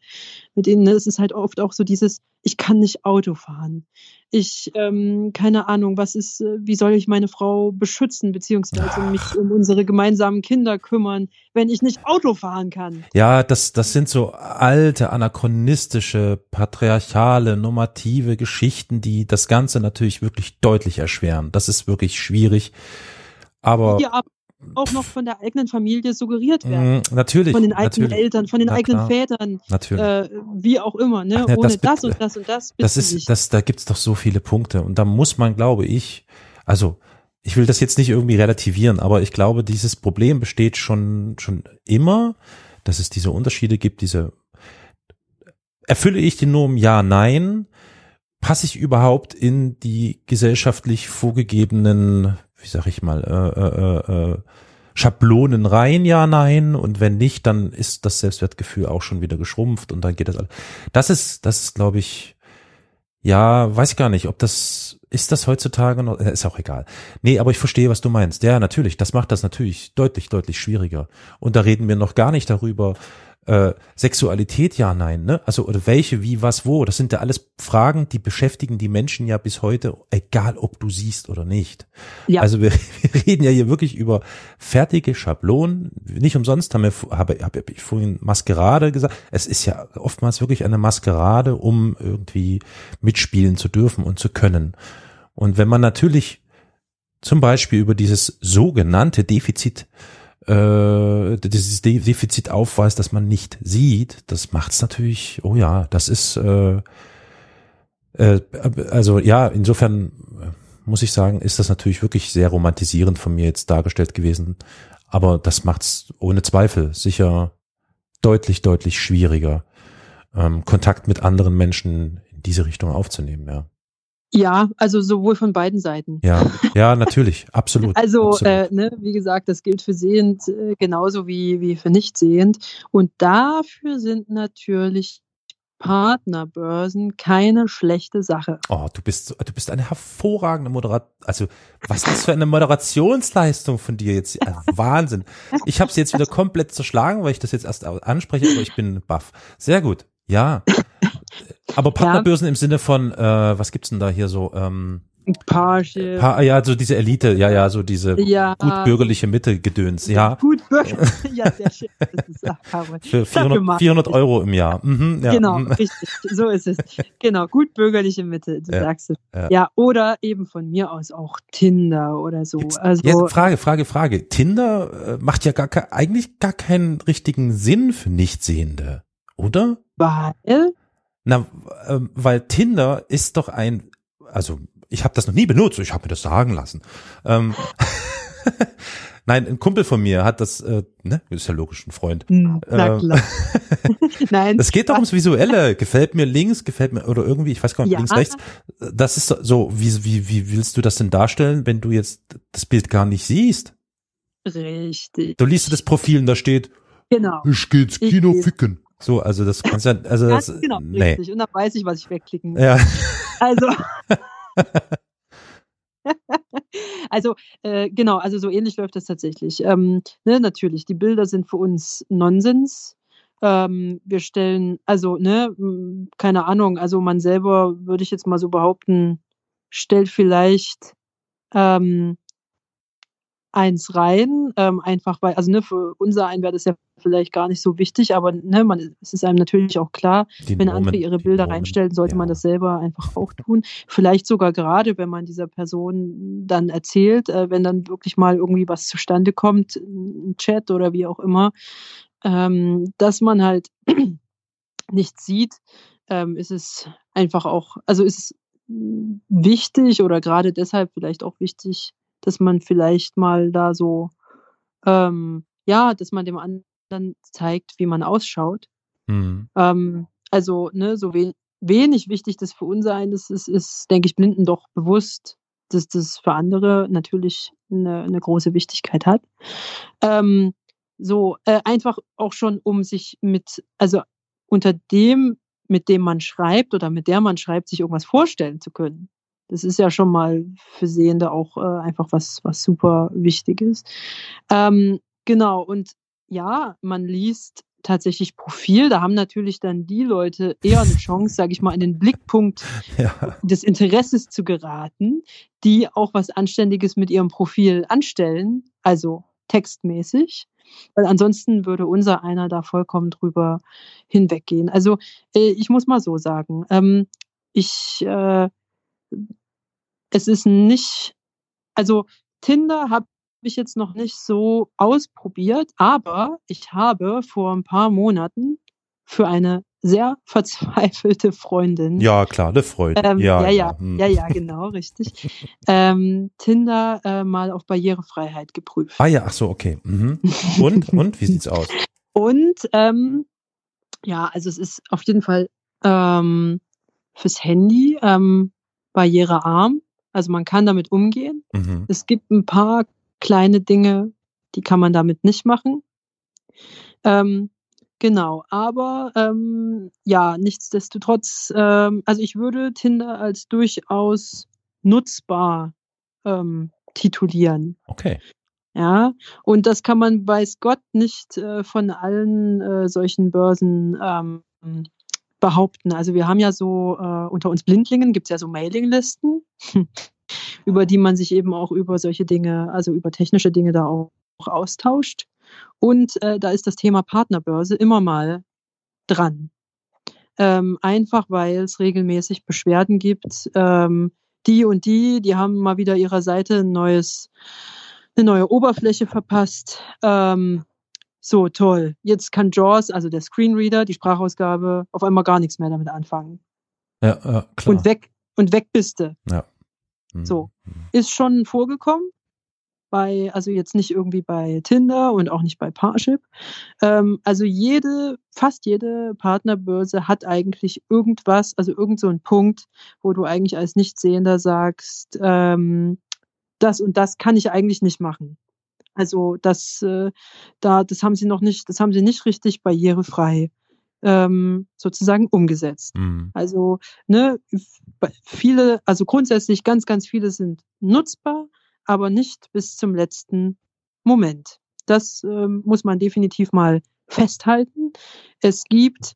mit ihnen, ne, es ist halt oft auch so dieses, ich kann nicht Auto fahren. Ich, ähm, keine Ahnung, was ist, äh, wie soll ich meine Frau beschützen, beziehungsweise mich um unsere gemeinsamen Kinder kümmern, wenn ich nicht Auto fahren kann? Ja, das, das sind so alte, anachronistische, patriarchale, normative Geschichten, die das Ganze natürlich wirklich deutlich erschweren. Das ist wirklich schwierig. Aber. Ja, auch noch von der eigenen Familie suggeriert werden. Mm, natürlich. Von den eigenen natürlich. Eltern, von den Na, eigenen klar. Vätern. Natürlich. Äh, wie auch immer, ne? Ach, ne, Ohne das das, und das und das. Das ist, nicht. das, da gibt's doch so viele Punkte. Und da muss man, glaube ich, also, ich will das jetzt nicht irgendwie relativieren, aber ich glaube, dieses Problem besteht schon, schon immer, dass es diese Unterschiede gibt, diese, erfülle ich die Norm ja, nein, passe ich überhaupt in die gesellschaftlich vorgegebenen, wie sag ich mal, äh, äh, äh, Schablonen rein, ja, nein. Und wenn nicht, dann ist das Selbstwertgefühl auch schon wieder geschrumpft und dann geht das alles. Das ist, das ist, glaube ich, ja, weiß gar nicht, ob das, ist das heutzutage noch, äh, ist auch egal. Nee, aber ich verstehe, was du meinst. Ja, natürlich, das macht das natürlich deutlich, deutlich schwieriger. Und da reden wir noch gar nicht darüber, äh, Sexualität, ja, nein, ne? Also, oder welche, wie, was, wo. Das sind ja alles Fragen, die beschäftigen die Menschen ja bis heute, egal ob du siehst oder nicht. Ja. Also wir, wir reden ja hier wirklich über fertige Schablonen. Nicht umsonst haben wir, habe, habe ich vorhin Maskerade gesagt. Es ist ja oftmals wirklich eine Maskerade, um irgendwie mitspielen zu dürfen und zu können. Und wenn man natürlich zum Beispiel über dieses sogenannte Defizit äh, dieses De Defizit aufweist, dass man nicht sieht, das macht's natürlich, oh ja, das ist äh, äh, also ja, insofern äh, muss ich sagen, ist das natürlich wirklich sehr romantisierend von mir jetzt dargestellt gewesen. Aber das macht's ohne Zweifel sicher deutlich, deutlich schwieriger, ähm, Kontakt mit anderen Menschen in diese Richtung aufzunehmen, ja. Ja, also sowohl von beiden Seiten. Ja, ja, natürlich, absolut. Also, absolut. äh, ne, wie gesagt, das gilt für sehend äh, genauso wie, wie für nicht sehend. Und dafür sind natürlich Partnerbörsen keine schlechte Sache. Oh, du bist, du bist eine hervorragende Moderat. Also, was ist das für eine Moderationsleistung von dir jetzt? Also, Wahnsinn. Ich habe sie jetzt wieder komplett zerschlagen, weil ich das jetzt erst anspreche, aber ich bin baff. Sehr gut. Ja. Aber Partnerbörsen ja. im Sinne von, äh, was gibt's denn da hier so? Ähm, Parship. Pa ja, so diese Elite, ja, ja, so diese ja. gutbürgerliche Mitte gedöns, ja. Gutbürgerliche, ja, sehr schön. Das ist, ach, Für 400, 400 Euro im Jahr. Mhm, ja. Genau, richtig, so ist es. Genau, gutbürgerliche Mitte, du Ja, sagst es. ja. Ja. oder eben von mir aus auch Tinder oder so. Jetzt, also, jetzt Frage, Frage, Frage. Tinder äh, macht ja gar eigentlich gar keinen richtigen Sinn für Nichtsehende, oder? weil, Na, ähm, weil Tinder ist doch ein, also ich habe das noch nie benutzt, ich habe mir das sagen lassen. Ähm, Nein, ein Kumpel von mir hat das, äh, ne, ist ja logisch ein Freund. Hm, na Ähm, klar. Nein, Das geht doch ums Visuelle. Gefällt mir links, gefällt mir, oder irgendwie, ich weiß gar nicht, Ja. links, rechts. Das ist so, wie, wie, wie willst du das denn darstellen, wenn du jetzt das Bild gar nicht siehst? richtig. Du liest das Profil und da steht, Genau. ich geh ins Ich Kino geh- ficken. So, also das kannst ja, also Ganz das, genau, nee. richtig. Und dann weiß ich, was ich wegklicken muss. Ja, Also, also äh, genau, also so ähnlich läuft das tatsächlich. Ähm, ne, natürlich, die Bilder sind für uns Nonsens. Ähm, wir stellen, also, ne, keine Ahnung, also man selber, würde ich jetzt mal so behaupten, stellt vielleicht ähm, eins rein, ähm, einfach weil, also ne, für unser einen wäre das ja vielleicht gar nicht so wichtig, aber ne, man, es ist einem natürlich auch klar, Die wenn Normen- andere ihre Bilder Normen, reinstellen, sollte man ja. das selber einfach auch tun. Vielleicht sogar gerade, wenn man dieser Person dann erzählt, äh, wenn dann wirklich mal irgendwie was zustande kommt, ein Chat oder wie auch immer, ähm, dass man halt nichts sieht, ähm, ist es einfach auch, also ist es wichtig oder gerade deshalb vielleicht auch wichtig, dass man vielleicht mal da so, ähm, ja, dass man dem anderen zeigt, wie man ausschaut. Mhm. Ähm, also, ne, so we wenig wichtig das für uns sein ist, ist, ist, denke ich, Blinden doch bewusst, dass das für andere natürlich eine, eine große Wichtigkeit hat. Ähm, so, äh, einfach auch schon, um sich mit, also unter dem, mit dem man schreibt oder mit der man schreibt, sich irgendwas vorstellen zu können. Das ist ja schon mal für Sehende auch äh, einfach was, was super wichtig ist. Ähm, genau, und ja, man liest tatsächlich Profil. Da haben natürlich dann die Leute eher eine Chance, sage ich mal, in den Blickpunkt Ja. des Interesses zu geraten, die auch was Anständiges mit ihrem Profil anstellen, also textmäßig. Weil ansonsten würde unser einer da vollkommen drüber hinweggehen. Also äh, ich muss mal so sagen, ähm, ich, äh, es ist nicht, also Tinder habe ich jetzt noch nicht so ausprobiert, aber ich habe vor ein paar Monaten für eine sehr verzweifelte Freundin ja, klar, eine Freude. ähm, ja, ja, ja, hm. ja, ja, genau, richtig. ähm, Tinder äh, mal auf Barrierefreiheit geprüft. Ah ja, ach so, okay. Mhm. Und, und, wie sieht's aus? Und ähm, ja, also es ist auf jeden Fall ähm, fürs Handy ähm, barrierearm. Also man kann damit umgehen. Mhm. Es gibt ein paar kleine Dinge, die kann man damit nicht machen. Ähm, genau, aber ähm, ja, nichtsdestotrotz, ähm, also ich würde Tinder als durchaus nutzbar ähm, titulieren. Okay. Ja, und das kann man weiß Gott nicht äh, von allen äh, solchen Börsen ähm, behaupten. Also wir haben ja so äh, unter uns Blindlingen gibt's ja so Mailinglisten, über die man sich eben auch über solche Dinge, also über technische Dinge da auch, auch austauscht. Und äh, da ist das Thema Partnerbörse immer mal dran. Ähm, einfach weil es regelmäßig Beschwerden gibt. Ähm, die und die, die haben mal wieder ihrer Seite ein neues, eine neue Oberfläche verpasst. Ähm, so toll. Jetzt kann JAWS, also der Screenreader, die Sprachausgabe, auf einmal gar nichts mehr damit anfangen. Ja, ja klar. Und weg und weg bist du. Mhm. so. Ist schon vorgekommen. Bei, also jetzt nicht irgendwie bei Tinder und auch nicht bei Parship. Ähm, also jede, fast jede Partnerbörse hat eigentlich irgendwas, also irgend so einen Punkt, wo du eigentlich als Nichtsehender sagst, ähm, das und das kann ich eigentlich nicht machen. Also das, äh, da, das haben sie noch nicht, das haben sie nicht richtig barrierefrei ähm, sozusagen umgesetzt. Mhm. Also ne, viele, also grundsätzlich ganz, ganz viele sind nutzbar, aber nicht bis zum letzten Moment. Das ähm, muss man definitiv mal festhalten. Es gibt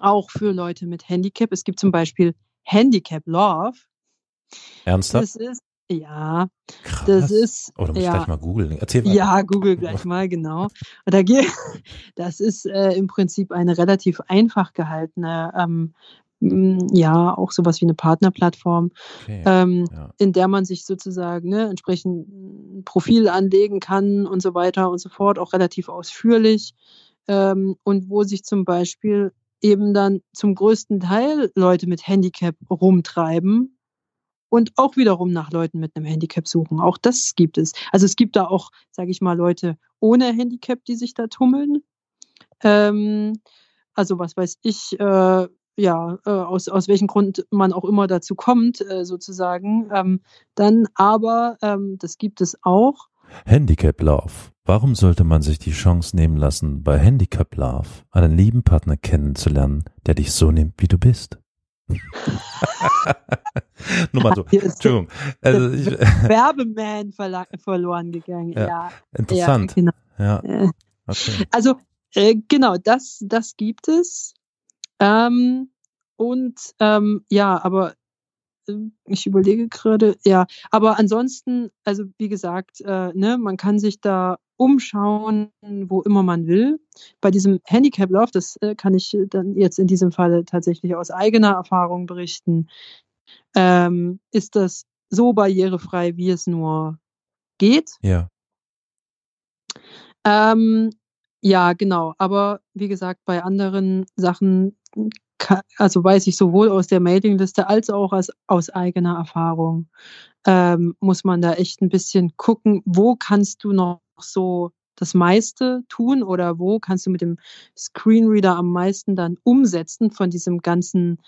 auch für Leute mit Handicap, es gibt zum Beispiel Handicap Love. Ernsthaft? Das ist, ja, Krass. das ist, oh, da muss ich ja, gleich mal googeln. Erzähl mal. ja, Google gleich mal, genau. Da geht, das ist äh, im Prinzip eine relativ einfach gehaltene, ähm, m, ja, auch sowas wie eine Partnerplattform, Okay. ähm, ja. in der man sich sozusagen ne, entsprechend ein Profil anlegen kann und so weiter und so fort, auch relativ ausführlich. Ähm, und wo sich zum Beispiel eben dann zum größten Teil Leute mit Handicap rumtreiben und auch wiederum nach Leuten mit einem Handicap suchen. Auch das gibt es. Also es gibt da auch, sage ich mal, Leute ohne Handicap, die sich da tummeln. Ähm, also was weiß ich, äh, ja, äh, aus, aus welchem Grund man auch immer dazu kommt, äh, sozusagen. Ähm, dann aber, ähm, das gibt es auch. Handicap Love. Warum sollte man sich die Chance nehmen lassen, bei Handicap Love einen lieben Partner kennenzulernen, der dich so nimmt, wie du bist? Nur mal so. Hier ist der Entschuldigung. Also ich, Werbeman verloren gegangen. Ja, Ja, interessant. Ja, genau. Ja, Äh, okay. Also äh, genau, das, das gibt es. Ähm, und ähm, ja, aber ich überlege gerade, ja, aber ansonsten, also wie gesagt, äh, ne, man kann sich da umschauen, wo immer man will. Bei diesem Handicap-Lauf, das äh, kann ich dann jetzt in diesem Fall tatsächlich aus eigener Erfahrung berichten, ähm, ist das so barrierefrei, wie es nur geht. Ja. Ähm, ja, genau. Aber wie gesagt, bei anderen Sachen, also weiß ich sowohl aus der Mailingliste als auch aus, aus eigener Erfahrung, ähm, muss man da echt ein bisschen gucken, wo kannst du noch so das meiste tun oder wo kannst du mit dem Screenreader am meisten dann umsetzen von diesem ganzen,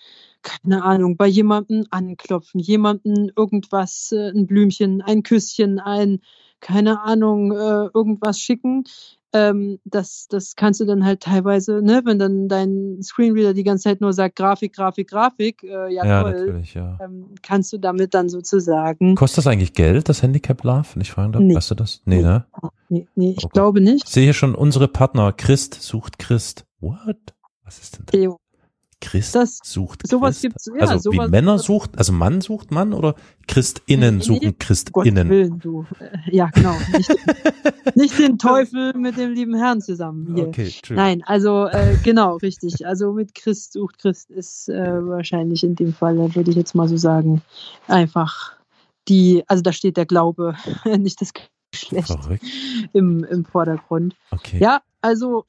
keine Ahnung, bei jemandem anklopfen, jemandem irgendwas, äh, ein Blümchen, ein Küsschen, ein, keine Ahnung, äh, irgendwas schicken ähm, das, das kannst du dann halt teilweise, ne, wenn dann dein Screenreader die ganze Zeit nur sagt Grafik, Grafik, Grafik, äh, ja, ja toll, natürlich, ja. Ähm, kannst du damit dann sozusagen. Kostet das eigentlich Geld, das Handicap Love, wenn ich fragen darf? Nee. Weißt du das? Nee, Nee. ne? Nee, nee ich Okay. glaube nicht. Ich sehe hier schon unsere Partner. Christ sucht Christ. What? Was ist denn das? Jo, Christ Das- sucht sowas Christ? gibt's, ja, also wie sowas- Männer sucht, also Mann sucht Mann oder Christinnen suchen nee, Gott Christinnen? Willen, du. Äh, Ja, genau. Nicht, nicht den Teufel mit dem lieben Herrn zusammen hier. Okay, Entschuldigung. Nein, also äh, genau, richtig. Also mit Christ sucht Christ ist äh, wahrscheinlich in dem Fall, würde ich jetzt mal so sagen, einfach die, also da steht der Glaube, nicht das Geschlecht Verrückt. im, im Vordergrund. Okay. Ja, also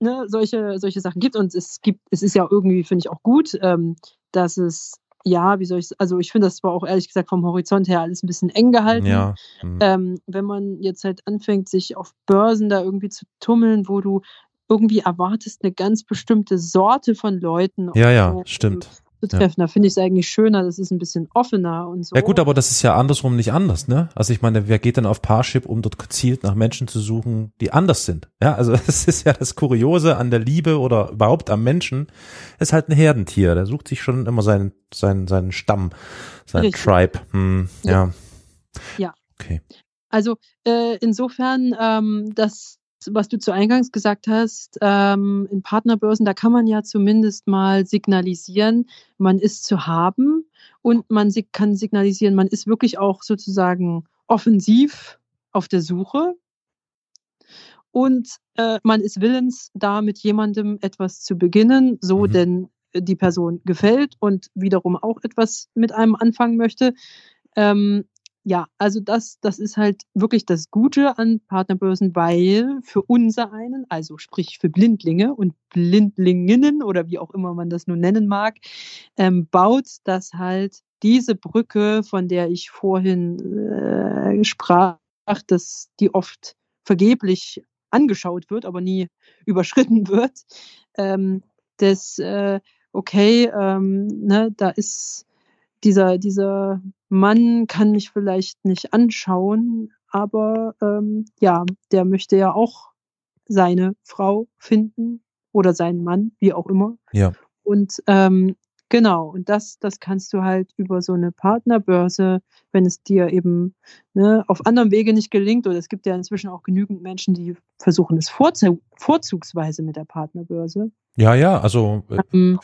ne, solche, solche Sachen gibt und es gibt, es ist ja irgendwie, finde ich auch gut, ähm, dass es, ja, wie soll ich, also ich finde das zwar auch ehrlich gesagt vom Horizont her alles ein bisschen eng gehalten. Ja. hm. Ähm, wenn man jetzt halt anfängt, sich auf Börsen da irgendwie zu tummeln, wo du irgendwie erwartest, eine ganz bestimmte Sorte von Leuten Ja, ja, so, stimmt. Zu treffen. Da finde ich es eigentlich schöner, das ist ein bisschen offener und so. Ja gut, aber das ist ja andersrum nicht anders, ne? Also ich meine, wer geht denn auf Parship, um dort gezielt nach Menschen zu suchen, die anders sind? Ja, also das ist ja das Kuriose an der Liebe oder überhaupt am Menschen. ist halt ein Herdentier. Der sucht sich schon immer seinen, seinen, seinen Stamm, seinen Richtig. Tribe. Hm, ja. Ja. Okay. Also äh, insofern, ähm, das, was du zu Eingangs gesagt hast, ähm, in Partnerbörsen, da kann man ja zumindest mal signalisieren, man ist zu haben und man kann signalisieren, man ist wirklich auch sozusagen offensiv auf der Suche und äh, man ist willens, da mit jemandem etwas zu beginnen, so Mhm. denn die Person gefällt und wiederum auch etwas mit einem anfangen möchte. Ähm, ja, also das, das ist halt wirklich das Gute an Partnerbörsen, weil für unser einen, also sprich für Blindlinge und Blindlinginnen oder wie auch immer man das nun nennen mag, ähm, baut das halt diese Brücke, von der ich vorhin äh, sprach, dass die oft vergeblich angeschaut wird, aber nie überschritten wird. Ähm, das, äh, okay, ähm, ne, da ist dieser, dieser Mann kann mich vielleicht nicht anschauen, aber ähm, ja, der möchte ja auch seine Frau finden oder seinen Mann, wie auch immer. Ja. Und ähm, genau, und das, das kannst du halt über so eine Partnerbörse, wenn es dir eben ne, auf anderem Wege nicht gelingt, oder es gibt ja inzwischen auch genügend Menschen, die versuchen es vorzu vorzugsweise mit der Partnerbörse. Ja, ja, also äh, Ähm,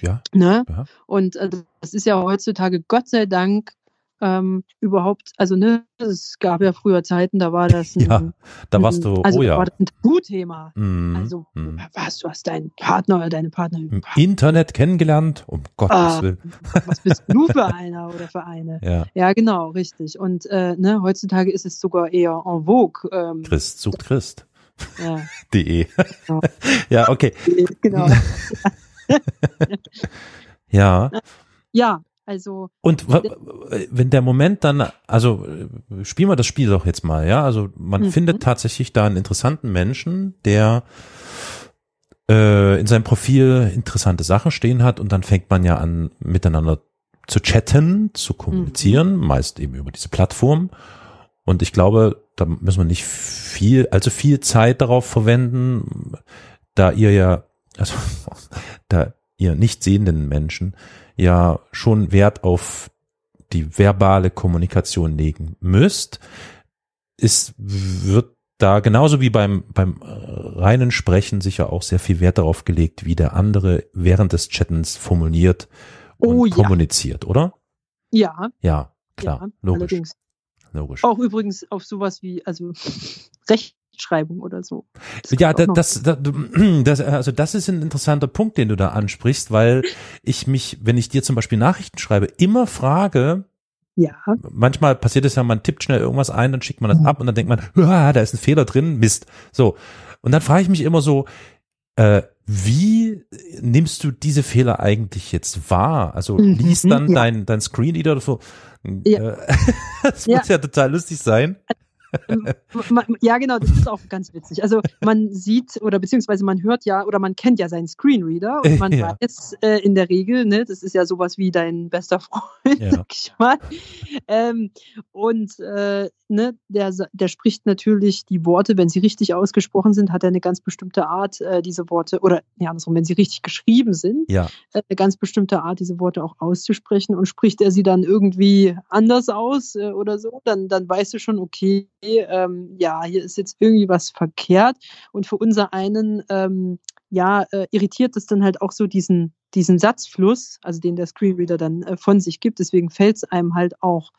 ja. Ne? Ja. Und äh, das ist ja heutzutage Gott sei Dank ähm, überhaupt, also ne, es gab ja früher Zeiten, da war das ein, Ja, Da warst du, also oh ja. war das ein Tabuthema. Mhm, Also mhm. was, du hast deinen Partner oder deine Partnerin, Im Internet kennengelernt, um Gottes Ah. Willen. was bist du für einer oder für eine? Ja, Ja, genau, richtig. Und äh, ne, heutzutage ist es sogar eher en vogue. Ähm, Christ sucht Christ. ja, De. Ja. ja, okay. genau. Ja. Ja, also Und wenn der Moment dann, also äh, spielen wir das Spiel doch jetzt mal, ja. Also man Mhm. findet tatsächlich da einen interessanten Menschen, der äh, in seinem Profil interessante Sachen stehen hat und dann fängt man ja an, miteinander zu chatten, zu kommunizieren, meist eben über diese Plattform. Und ich glaube, da müssen wir nicht viel, also viel Zeit darauf verwenden, da ihr ja, also da ihr nicht sehenden Menschen ja schon Wert auf die verbale Kommunikation legen müsst, ist, wird da genauso wie beim, beim äh, reinen Sprechen sicher auch sehr viel Wert darauf gelegt, wie der andere während des Chattens formuliert und Oh ja. kommuniziert, oder? Ja. Ja, klar, ja, logisch. Allerdings. Logisch. Auch übrigens auf sowas wie, also Rechtschreibung oder so. Das Ja, da, das, da, das, also das ist ein interessanter Punkt, den du da ansprichst, weil ich mich, wenn ich dir zum Beispiel Nachrichten schreibe, immer frage, Ja, manchmal passiert es ja, man tippt schnell irgendwas ein, dann schickt man Mhm. das ab und dann denkt man, "Ah, da ist ein Fehler drin, Mist. So. Und dann frage ich mich immer so, äh, wie nimmst du diese Fehler eigentlich jetzt wahr? Also Mhm, liest dann ja. dein, dein Screenreader oder so? Ja. Äh, Das muss ja total lustig sein. Ja, genau, das ist auch ganz witzig. Also man sieht oder beziehungsweise man hört ja oder man kennt ja seinen Screenreader und man Ja. weiß äh, in der Regel, ne, das ist ja sowas wie dein bester Freund, Ja. sag ich mal. Ähm, und äh, ne, der, der spricht natürlich die Worte, wenn sie richtig ausgesprochen sind, hat er eine ganz bestimmte Art, äh, diese Worte, oder ja, andersrum, wenn sie richtig geschrieben sind, Ja, äh, eine ganz bestimmte Art, diese Worte auch auszusprechen. Und spricht er sie dann irgendwie anders aus äh, oder so, dann, dann weißt du schon, okay, ähm, ja, hier ist jetzt irgendwie was verkehrt. Und für unser einen, ähm, ja, äh, irritiert es dann halt auch so diesen, diesen Satzfluss, also den der Screenreader dann äh, von sich gibt. Deswegen fällt es einem halt auch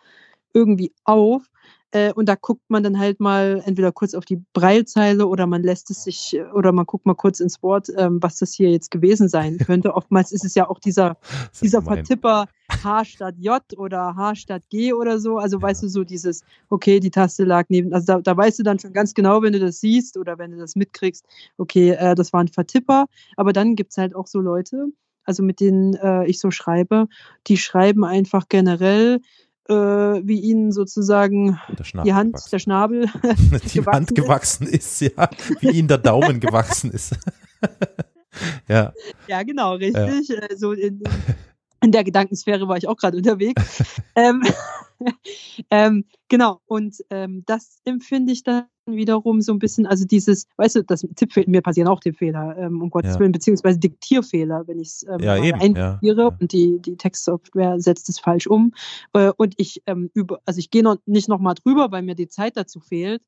irgendwie auf. Äh, und da guckt man dann halt mal entweder kurz auf die Breilzeile oder man lässt es sich äh, oder man guckt mal kurz ins Wort, ähm, was das hier jetzt gewesen sein könnte. Oftmals ist es ja auch dieser, dieser gemein. Vertipper H statt J oder H statt G oder so. Also weißt du, so dieses, okay, die Taste lag neben, also da, da weißt du dann schon ganz genau, wenn du das siehst oder wenn du das mitkriegst, okay, äh, das war ein Vertipper. Aber dann gibt's halt auch so Leute, also mit denen äh, ich so schreibe, die schreiben einfach generell, äh, wie ihnen sozusagen die Hand, gewachsen. der Schnabel die gewachsen Hand ist. gewachsen ist, ja, wie ihnen der Daumen gewachsen ist. ja, Ja, genau, richtig. Äh, So in, in der Gedankensphäre war ich auch gerade unterwegs. ähm, ähm, genau, und ähm, das empfinde ich dann wiederum so ein bisschen, also dieses, weißt du, das Tippfehler, mir passieren auch Tippfehler, ähm, um Gottes Ja. Willen, beziehungsweise Diktierfehler, wenn ich es ähm, Ja, ja, ja. und die, die Textsoftware setzt es falsch um. Äh, und ich ähm, über, also ich gehe noch nicht nochmal drüber, weil mir die Zeit dazu fehlt.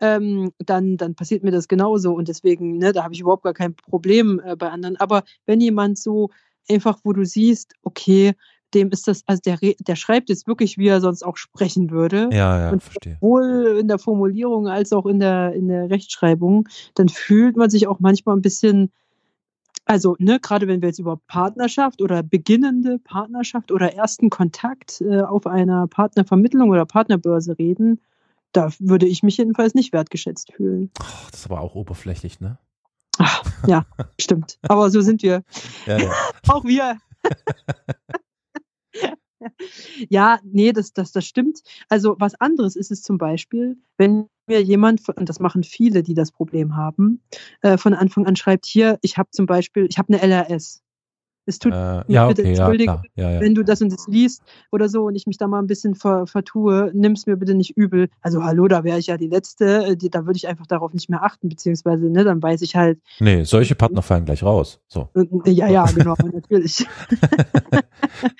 Ähm, dann, dann passiert mir das genauso und deswegen, ne, da habe ich überhaupt gar kein Problem äh, bei anderen. Aber wenn jemand so einfach, wo du siehst, okay, dem ist das, also der, der schreibt jetzt wirklich, wie er sonst auch sprechen würde, ja, ja, Und verstehe. sowohl in der Formulierung als auch in der, in der Rechtschreibung, dann fühlt man sich auch manchmal ein bisschen, also, ne, gerade wenn wir jetzt über Partnerschaft oder beginnende Partnerschaft oder ersten Kontakt äh, auf einer Partnervermittlung oder Partnerbörse reden, da würde ich mich jedenfalls nicht wertgeschätzt fühlen. Oh, das ist aber auch oberflächlich, ne? Ach, ja, stimmt. Aber so sind wir. Ja, ja. Auch wir. ja, nee, das, das, das stimmt. Also was anderes ist es zum Beispiel, wenn mir jemand, und das machen viele, die das Problem haben, äh, von Anfang an schreibt, hier, ich habe zum Beispiel, ich habe eine LRS. Es tut Äh, ja, bitte okay, entschuldige. Ja, ja. wenn du das und das liest oder so und ich mich da mal ein bisschen ver, vertue, nimm's mir bitte nicht übel. Also hallo, da wäre ich ja die Letzte, äh, die, da würde ich einfach darauf nicht mehr achten, beziehungsweise, ne, dann weiß ich halt, Nee, solche Partner fallen gleich raus. So. äh, ja, ja, genau, natürlich.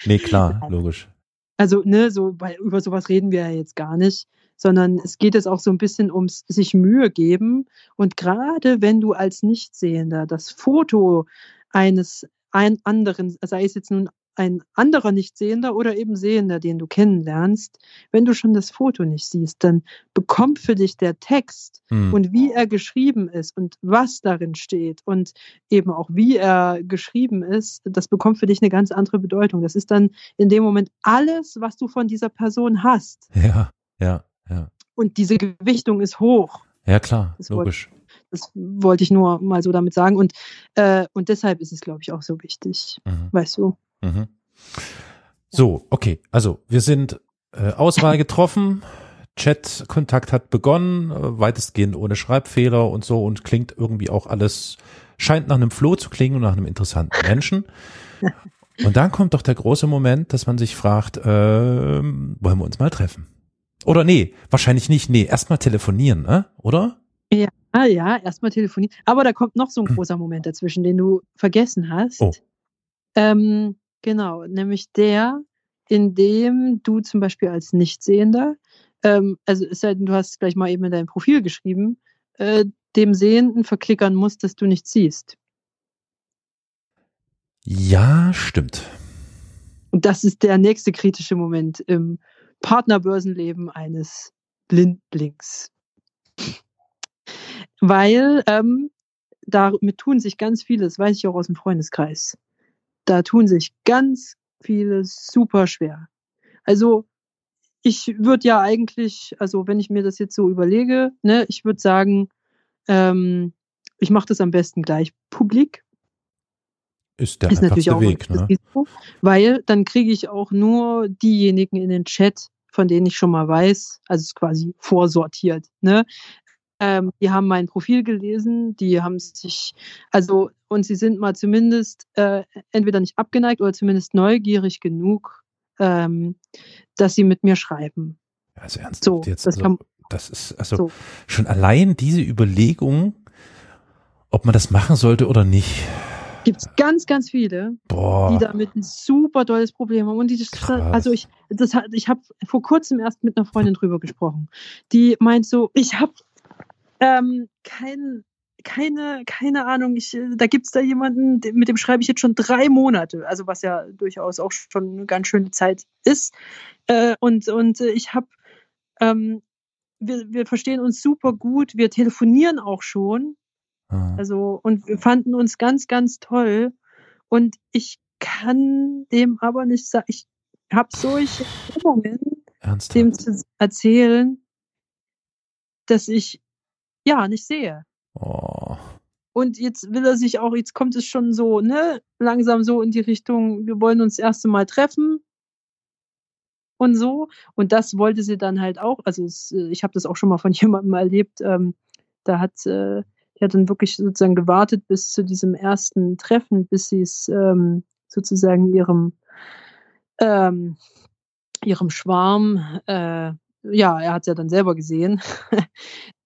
Nee, klar, logisch. Also, ne, so, weil über sowas reden wir ja jetzt gar nicht, sondern es geht jetzt auch so ein bisschen ums sich Mühe geben. Und gerade wenn du als Nichtsehender das Foto eines ein anderen, sei es jetzt nun ein anderer Nichtsehender oder eben Sehender, den du kennenlernst, wenn du schon das Foto nicht siehst, dann bekommt für dich der Text Hm. und wie er geschrieben ist und was darin steht und eben auch wie er geschrieben ist, das bekommt für dich eine ganz andere Bedeutung. Das ist dann in dem Moment alles, was du von dieser Person hast. Ja, ja, ja. Und diese Gewichtung ist hoch. Ja, klar, Das logisch. Das wollte ich nur mal so damit sagen. Und, äh, und deshalb ist es, glaube ich, auch so wichtig. Mhm. Weißt du? Mhm. So, okay. Also, wir sind äh, Auswahl getroffen. Chat-Kontakt hat begonnen, äh, weitestgehend ohne Schreibfehler und so und klingt irgendwie auch alles, scheint nach einem Floh zu klingen und nach einem interessanten Menschen. Und dann kommt doch der große Moment, dass man sich fragt, ähm, wollen wir uns mal treffen? Oder nee, wahrscheinlich nicht. Nee, erstmal telefonieren, ne? oder? Ah ja, erstmal telefonieren. Aber da kommt noch so ein großer Moment dazwischen, den du vergessen hast. Oh. Ähm, genau, nämlich der, in dem du zum Beispiel als Nichtsehender, ähm, also es sei denn, du hast gleich mal eben in dein Profil geschrieben, äh, dem Sehenden verklickern musst, dass du nichts siehst. Ja, stimmt. Und das ist der nächste kritische Moment im Partnerbörsenleben eines Blindlings. Weil ähm, damit tun sich ganz viele, das weiß ich auch aus dem Freundeskreis, da tun sich ganz viele super schwer. Also ich würde ja eigentlich, also wenn ich mir das jetzt so überlege, ne, ich würde sagen, ähm, ich mache das am besten gleich publik. Ist der ist natürlich auch Weg, ne? Risiko, weil dann kriege ich auch nur diejenigen in den Chat, von denen ich schon mal weiß, also ist quasi vorsortiert. Ne? Ähm, die haben mein Profil gelesen, die haben sich, also, und sie sind mal zumindest äh, entweder nicht abgeneigt oder zumindest neugierig genug, ähm, dass sie mit mir schreiben. Also ernsthaft so, jetzt, das, also, kann, das ist also so. schon allein diese Überlegung, ob man das machen sollte oder nicht. Gibt es ganz, ganz viele, Boah. die damit ein super tolles Problem haben. Und die, also ich, das, ich habe vor kurzem erst mit einer Freundin drüber gesprochen. Die meint so, ich habe ähm, kein, keine, keine Ahnung, ich, äh, da gibt es da jemanden, mit dem schreibe ich jetzt schon drei Monate, also was ja durchaus auch schon eine ganz schöne Zeit ist. Äh, und, und äh, ich habe, ähm, wir, wir verstehen uns super gut, wir telefonieren auch schon. Ah. Also, und wir fanden uns ganz, ganz toll. Und ich kann dem aber nicht sagen, ich habe solche Erinnerungen, dem zu erzählen, dass ich ja, nicht sehe. Oh. Und jetzt will er sich auch, jetzt kommt es schon so, ne, langsam so in die Richtung, wir wollen uns das erste Mal treffen und so. Und das wollte sie dann halt auch. Also es, äh, ich habe das auch schon mal von jemandem erlebt. Ähm, da hat, äh, die hat dann wirklich sozusagen gewartet bis zu diesem ersten Treffen, bis sie es ähm, sozusagen ihrem ähm, ihrem Schwarm äh, ja, er hat es ja dann selber gesehen.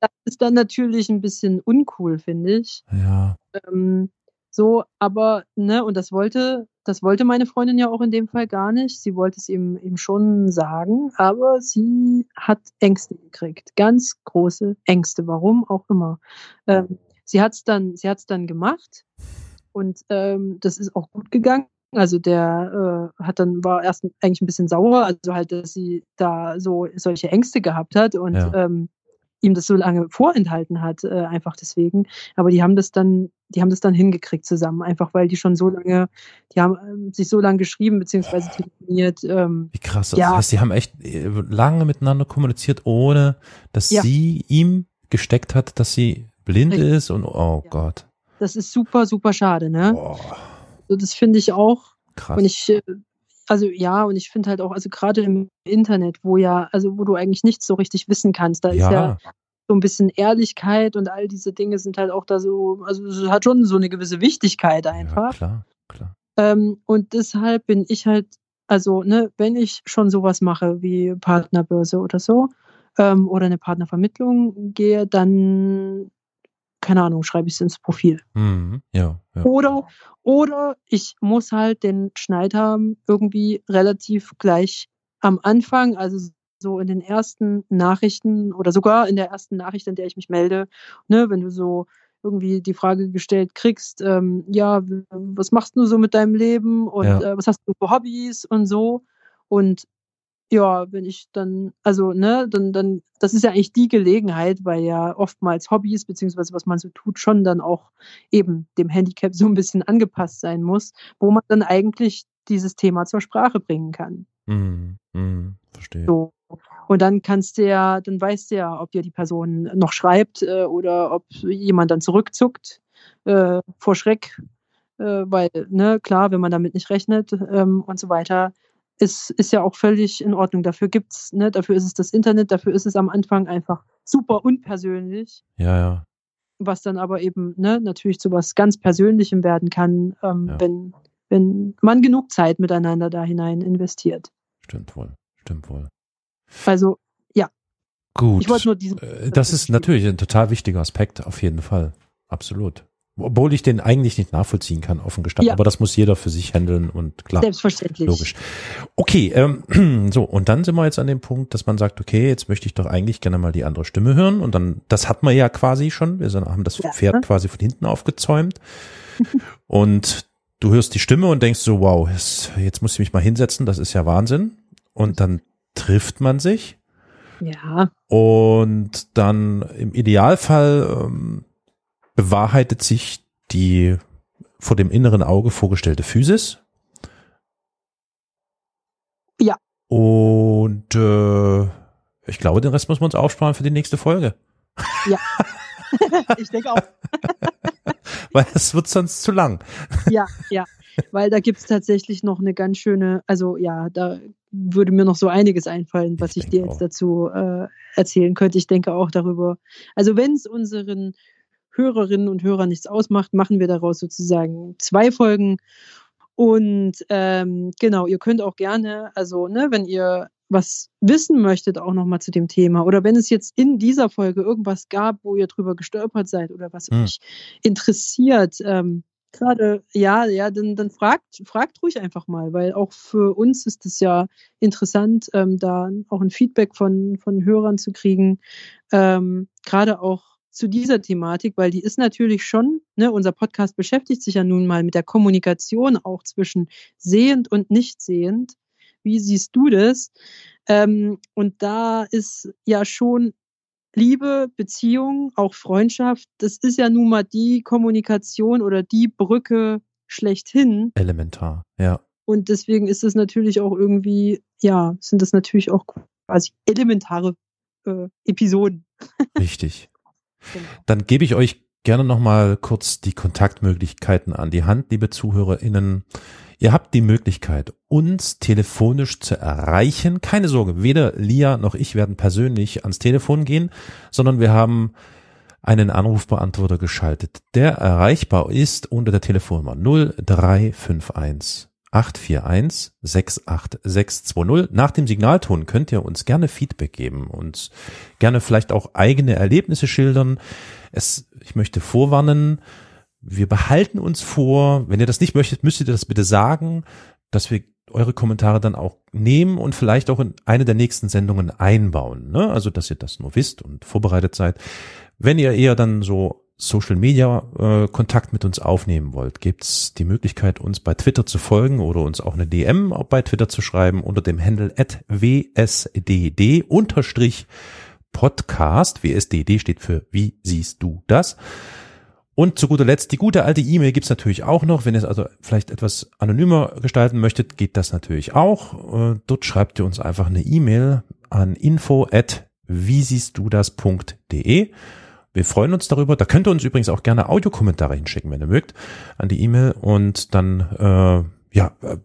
das ist dann natürlich ein bisschen uncool, finde ich. Ja. Ähm, so, aber, ne, und das wollte, das wollte meine Freundin ja auch in dem Fall gar nicht. Sie wollte es ihm, ihm schon sagen, aber sie hat Ängste gekriegt. Ganz große Ängste, warum auch immer. Ähm, sie hat es dann, sie hat's dann gemacht und ähm, das ist auch gut gegangen. Also der äh, hat dann war erst eigentlich ein bisschen sauer, also halt, dass sie da so solche Ängste gehabt hat und ja. ähm, ihm das so lange vorenthalten hat, äh, einfach deswegen. Aber die haben das dann, die haben das dann hingekriegt zusammen, einfach weil die schon so lange, die haben ähm, sich so lange geschrieben beziehungsweise telefoniert. Ähm, Wie krass. Ja. Das heißt, die haben echt äh, lange miteinander kommuniziert, ohne dass ja. sie ihm gesteckt hat, dass sie blind Richtig. ist und oh ja. Gott. Das ist super, super schade, ne? Boah. Also das finde ich auch. Krass. Und ich, äh, also ja, und ich finde halt auch, also gerade im Internet, wo ja, also wo du eigentlich nichts so richtig wissen kannst, da ja. ist ja so ein bisschen Ehrlichkeit und all diese Dinge sind halt auch da so, also es hat schon so eine gewisse Wichtigkeit einfach. Ja, klar, klar. Ähm, und deshalb bin ich halt, also, ne, wenn ich schon sowas mache wie Partnerbörse oder so, ähm, oder eine Partnervermittlung gehe, dann keine Ahnung, schreibe ich es ins Profil. Mhm, ja, ja. Oder, oder ich muss halt den Schneid haben, irgendwie relativ gleich am Anfang, also so in den ersten Nachrichten oder sogar in der ersten Nachricht, in der ich mich melde, ne, wenn du so irgendwie die Frage gestellt kriegst, ähm, ja, was machst du so mit deinem Leben und ja. äh, was hast du für Hobbys und so. Und ja, wenn ich dann, also, ne, dann, dann, das ist ja eigentlich die Gelegenheit, weil ja oftmals Hobbys, beziehungsweise was man so tut, schon dann auch eben dem Handicap so ein bisschen angepasst sein muss, wo man dann eigentlich dieses Thema zur Sprache bringen kann. Mhm, mhm, verstehe. So. Und dann kannst du ja, dann weißt du ja, ob dir die Person noch schreibt äh, oder ob jemand dann zurückzuckt äh, vor Schreck, äh, weil, ne, klar, wenn man damit nicht rechnet ähm, und so weiter, ist, ist ja auch völlig in Ordnung. Dafür gibt's, ne, dafür ist es das Internet, dafür ist es am Anfang einfach super unpersönlich. Ja, ja. Was dann aber eben, ne, natürlich zu was ganz Persönlichem werden kann, ähm, ja. wenn, wenn man genug Zeit miteinander da hinein investiert. Stimmt wohl, stimmt wohl. Also, ja. Gut. Ich wollte nur diesen. Äh, das ist natürlich ein total wichtiger Aspekt, auf jeden Fall. Absolut. Obwohl ich den eigentlich nicht nachvollziehen kann, offen gestanden. Ja. Aber das muss jeder für sich handeln und klar. Selbstverständlich. Logisch. Okay, ähm, so, und dann sind wir jetzt an dem Punkt, dass man sagt, okay, jetzt möchte ich doch eigentlich gerne mal die andere Stimme hören. Und dann, das hat man ja quasi schon. Wir haben das Pferd quasi von hinten aufgezäumt. und du hörst die Stimme und denkst so, wow, jetzt muss ich mich mal hinsetzen, das ist ja Wahnsinn. Und dann trifft man sich. Ja. Und dann im Idealfall ähm, bewahrheitet sich die vor dem inneren Auge vorgestellte Physis. Ja. Und äh, ich glaube, den Rest muss man uns aufsparen für die nächste Folge. Ja. ich denke auch. Weil es wird sonst zu lang. ja, ja. Weil da gibt's tatsächlich noch eine ganz schöne, also ja, da würde mir noch so einiges einfallen, was ich, ich dir jetzt auch. dazu äh, erzählen könnte. Ich denke auch darüber. Also wenn es unseren Hörerinnen und Hörern nichts ausmacht, machen wir daraus sozusagen zwei Folgen. Und ähm, genau, ihr könnt auch gerne, also ne, wenn ihr was wissen möchtet, auch nochmal zu dem Thema, oder wenn es jetzt in dieser Folge irgendwas gab, wo ihr drüber gestolpert seid oder was hm. euch interessiert, ähm, gerade, ja, ja, dann, dann fragt, fragt ruhig einfach mal, weil auch für uns ist es ja interessant, ähm, da auch ein Feedback von, von Hörern zu kriegen, ähm, gerade auch zu dieser Thematik, weil die ist natürlich schon, ne, unser Podcast beschäftigt sich ja nun mal mit der Kommunikation auch zwischen sehend und nicht sehend. Wie siehst du das? Ähm, und da ist ja schon Liebe, Beziehung, auch Freundschaft, das ist ja nun mal die Kommunikation oder die Brücke schlechthin. Elementar, ja. Und deswegen ist es natürlich auch irgendwie, ja, sind das natürlich auch quasi elementare äh, Episoden. Richtig. Genau. Dann gebe ich euch gerne nochmal kurz die Kontaktmöglichkeiten an die Hand, liebe ZuhörerInnen. Ihr habt die Möglichkeit, uns telefonisch zu erreichen. Keine Sorge, weder Lia noch ich werden persönlich ans Telefon gehen, sondern wir haben einen Anrufbeantworter geschaltet, der erreichbar ist unter der Telefonnummer 0351 841 68620. Nach dem Signalton könnt ihr uns gerne Feedback geben und gerne vielleicht auch eigene Erlebnisse schildern. Es, ich möchte vorwarnen, wir behalten uns vor, wenn ihr das nicht möchtet, müsst ihr das bitte sagen, dass wir eure Kommentare dann auch nehmen und vielleicht auch in eine der nächsten Sendungen einbauen. Ne? Also, dass ihr das nur wisst und vorbereitet seid. Wenn ihr eher dann so Social Media äh, Kontakt mit uns aufnehmen wollt, gibt's die Möglichkeit, uns bei Twitter zu folgen oder uns auch eine DM bei Twitter zu schreiben unter dem Handle at wsdd unterstrich Podcast. WSDD steht für Wie siehst du das? Und zu guter Letzt, die gute alte E-Mail gibt's natürlich auch noch. Wenn ihr es also vielleicht etwas anonymer gestalten möchtet, geht das natürlich auch. Äh, dort schreibt ihr uns einfach eine E-Mail an info at wie siehst du das.de. Wir freuen uns darüber. Da könnt ihr uns übrigens auch gerne Audiokommentare hinschicken, wenn ihr mögt, an die E-Mail. Und dann, äh, ja, äh,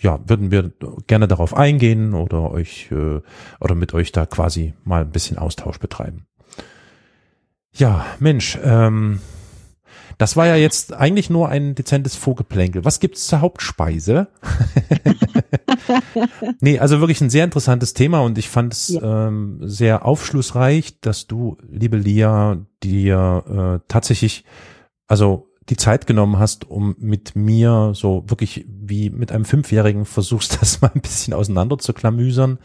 ja, würden wir gerne darauf eingehen oder euch äh, oder mit euch da quasi mal ein bisschen Austausch betreiben. Ja, Mensch, ähm, das war ja jetzt eigentlich nur ein dezentes Vorgeplänkel. Was gibt's zur Hauptspeise? nee, also wirklich ein sehr interessantes Thema und ich fand es ja. ähm, sehr aufschlussreich, dass du, liebe Lia, dir äh, tatsächlich, also die Zeit genommen hast, um mit mir so wirklich wie mit einem Fünfjährigen versuchst, das mal ein bisschen auseinander zu klamüsern.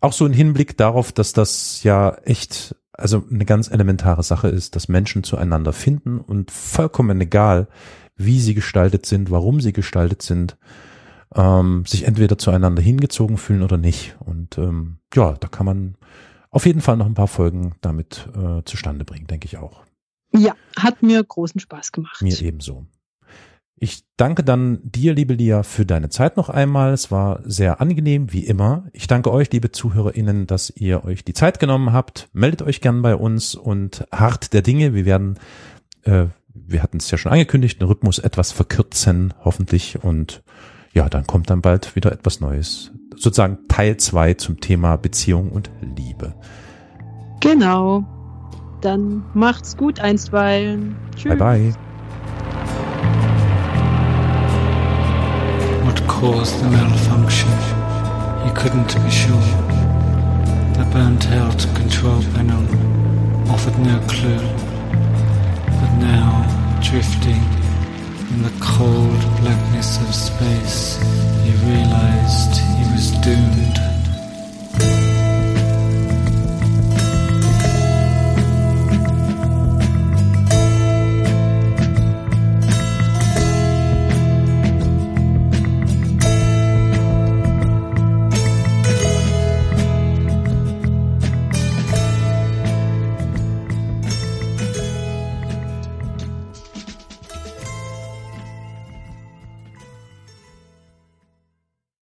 Auch so ein Hinblick darauf, dass das ja echt also eine ganz elementare Sache ist, dass Menschen zueinander finden und vollkommen egal, wie sie gestaltet sind, warum sie gestaltet sind, ähm, sich entweder zueinander hingezogen fühlen oder nicht. Und ähm, ja, da kann man auf jeden Fall noch ein paar Folgen damit äh, zustande bringen, denke ich auch. Ja, hat mir großen Spaß gemacht. Mir ebenso. Ich danke dann dir, liebe Lia, für deine Zeit noch einmal. Es war sehr angenehm, wie immer. Ich danke euch, liebe ZuhörerInnen, dass ihr euch die Zeit genommen habt. Meldet euch gern bei uns und hart der Dinge. Wir werden, äh, wir hatten es ja schon angekündigt, den Rhythmus etwas verkürzen, hoffentlich. Und ja, dann kommt dann bald wieder etwas Neues. Sozusagen Teil zwei zum Thema Beziehung und Liebe. Genau. Dann macht's gut einstweilen. Tschüss. Bye bye. Caused the malfunction. He couldn't be sure. The burnt out control panel offered no clue. But now, drifting in the cold blackness of space, he realized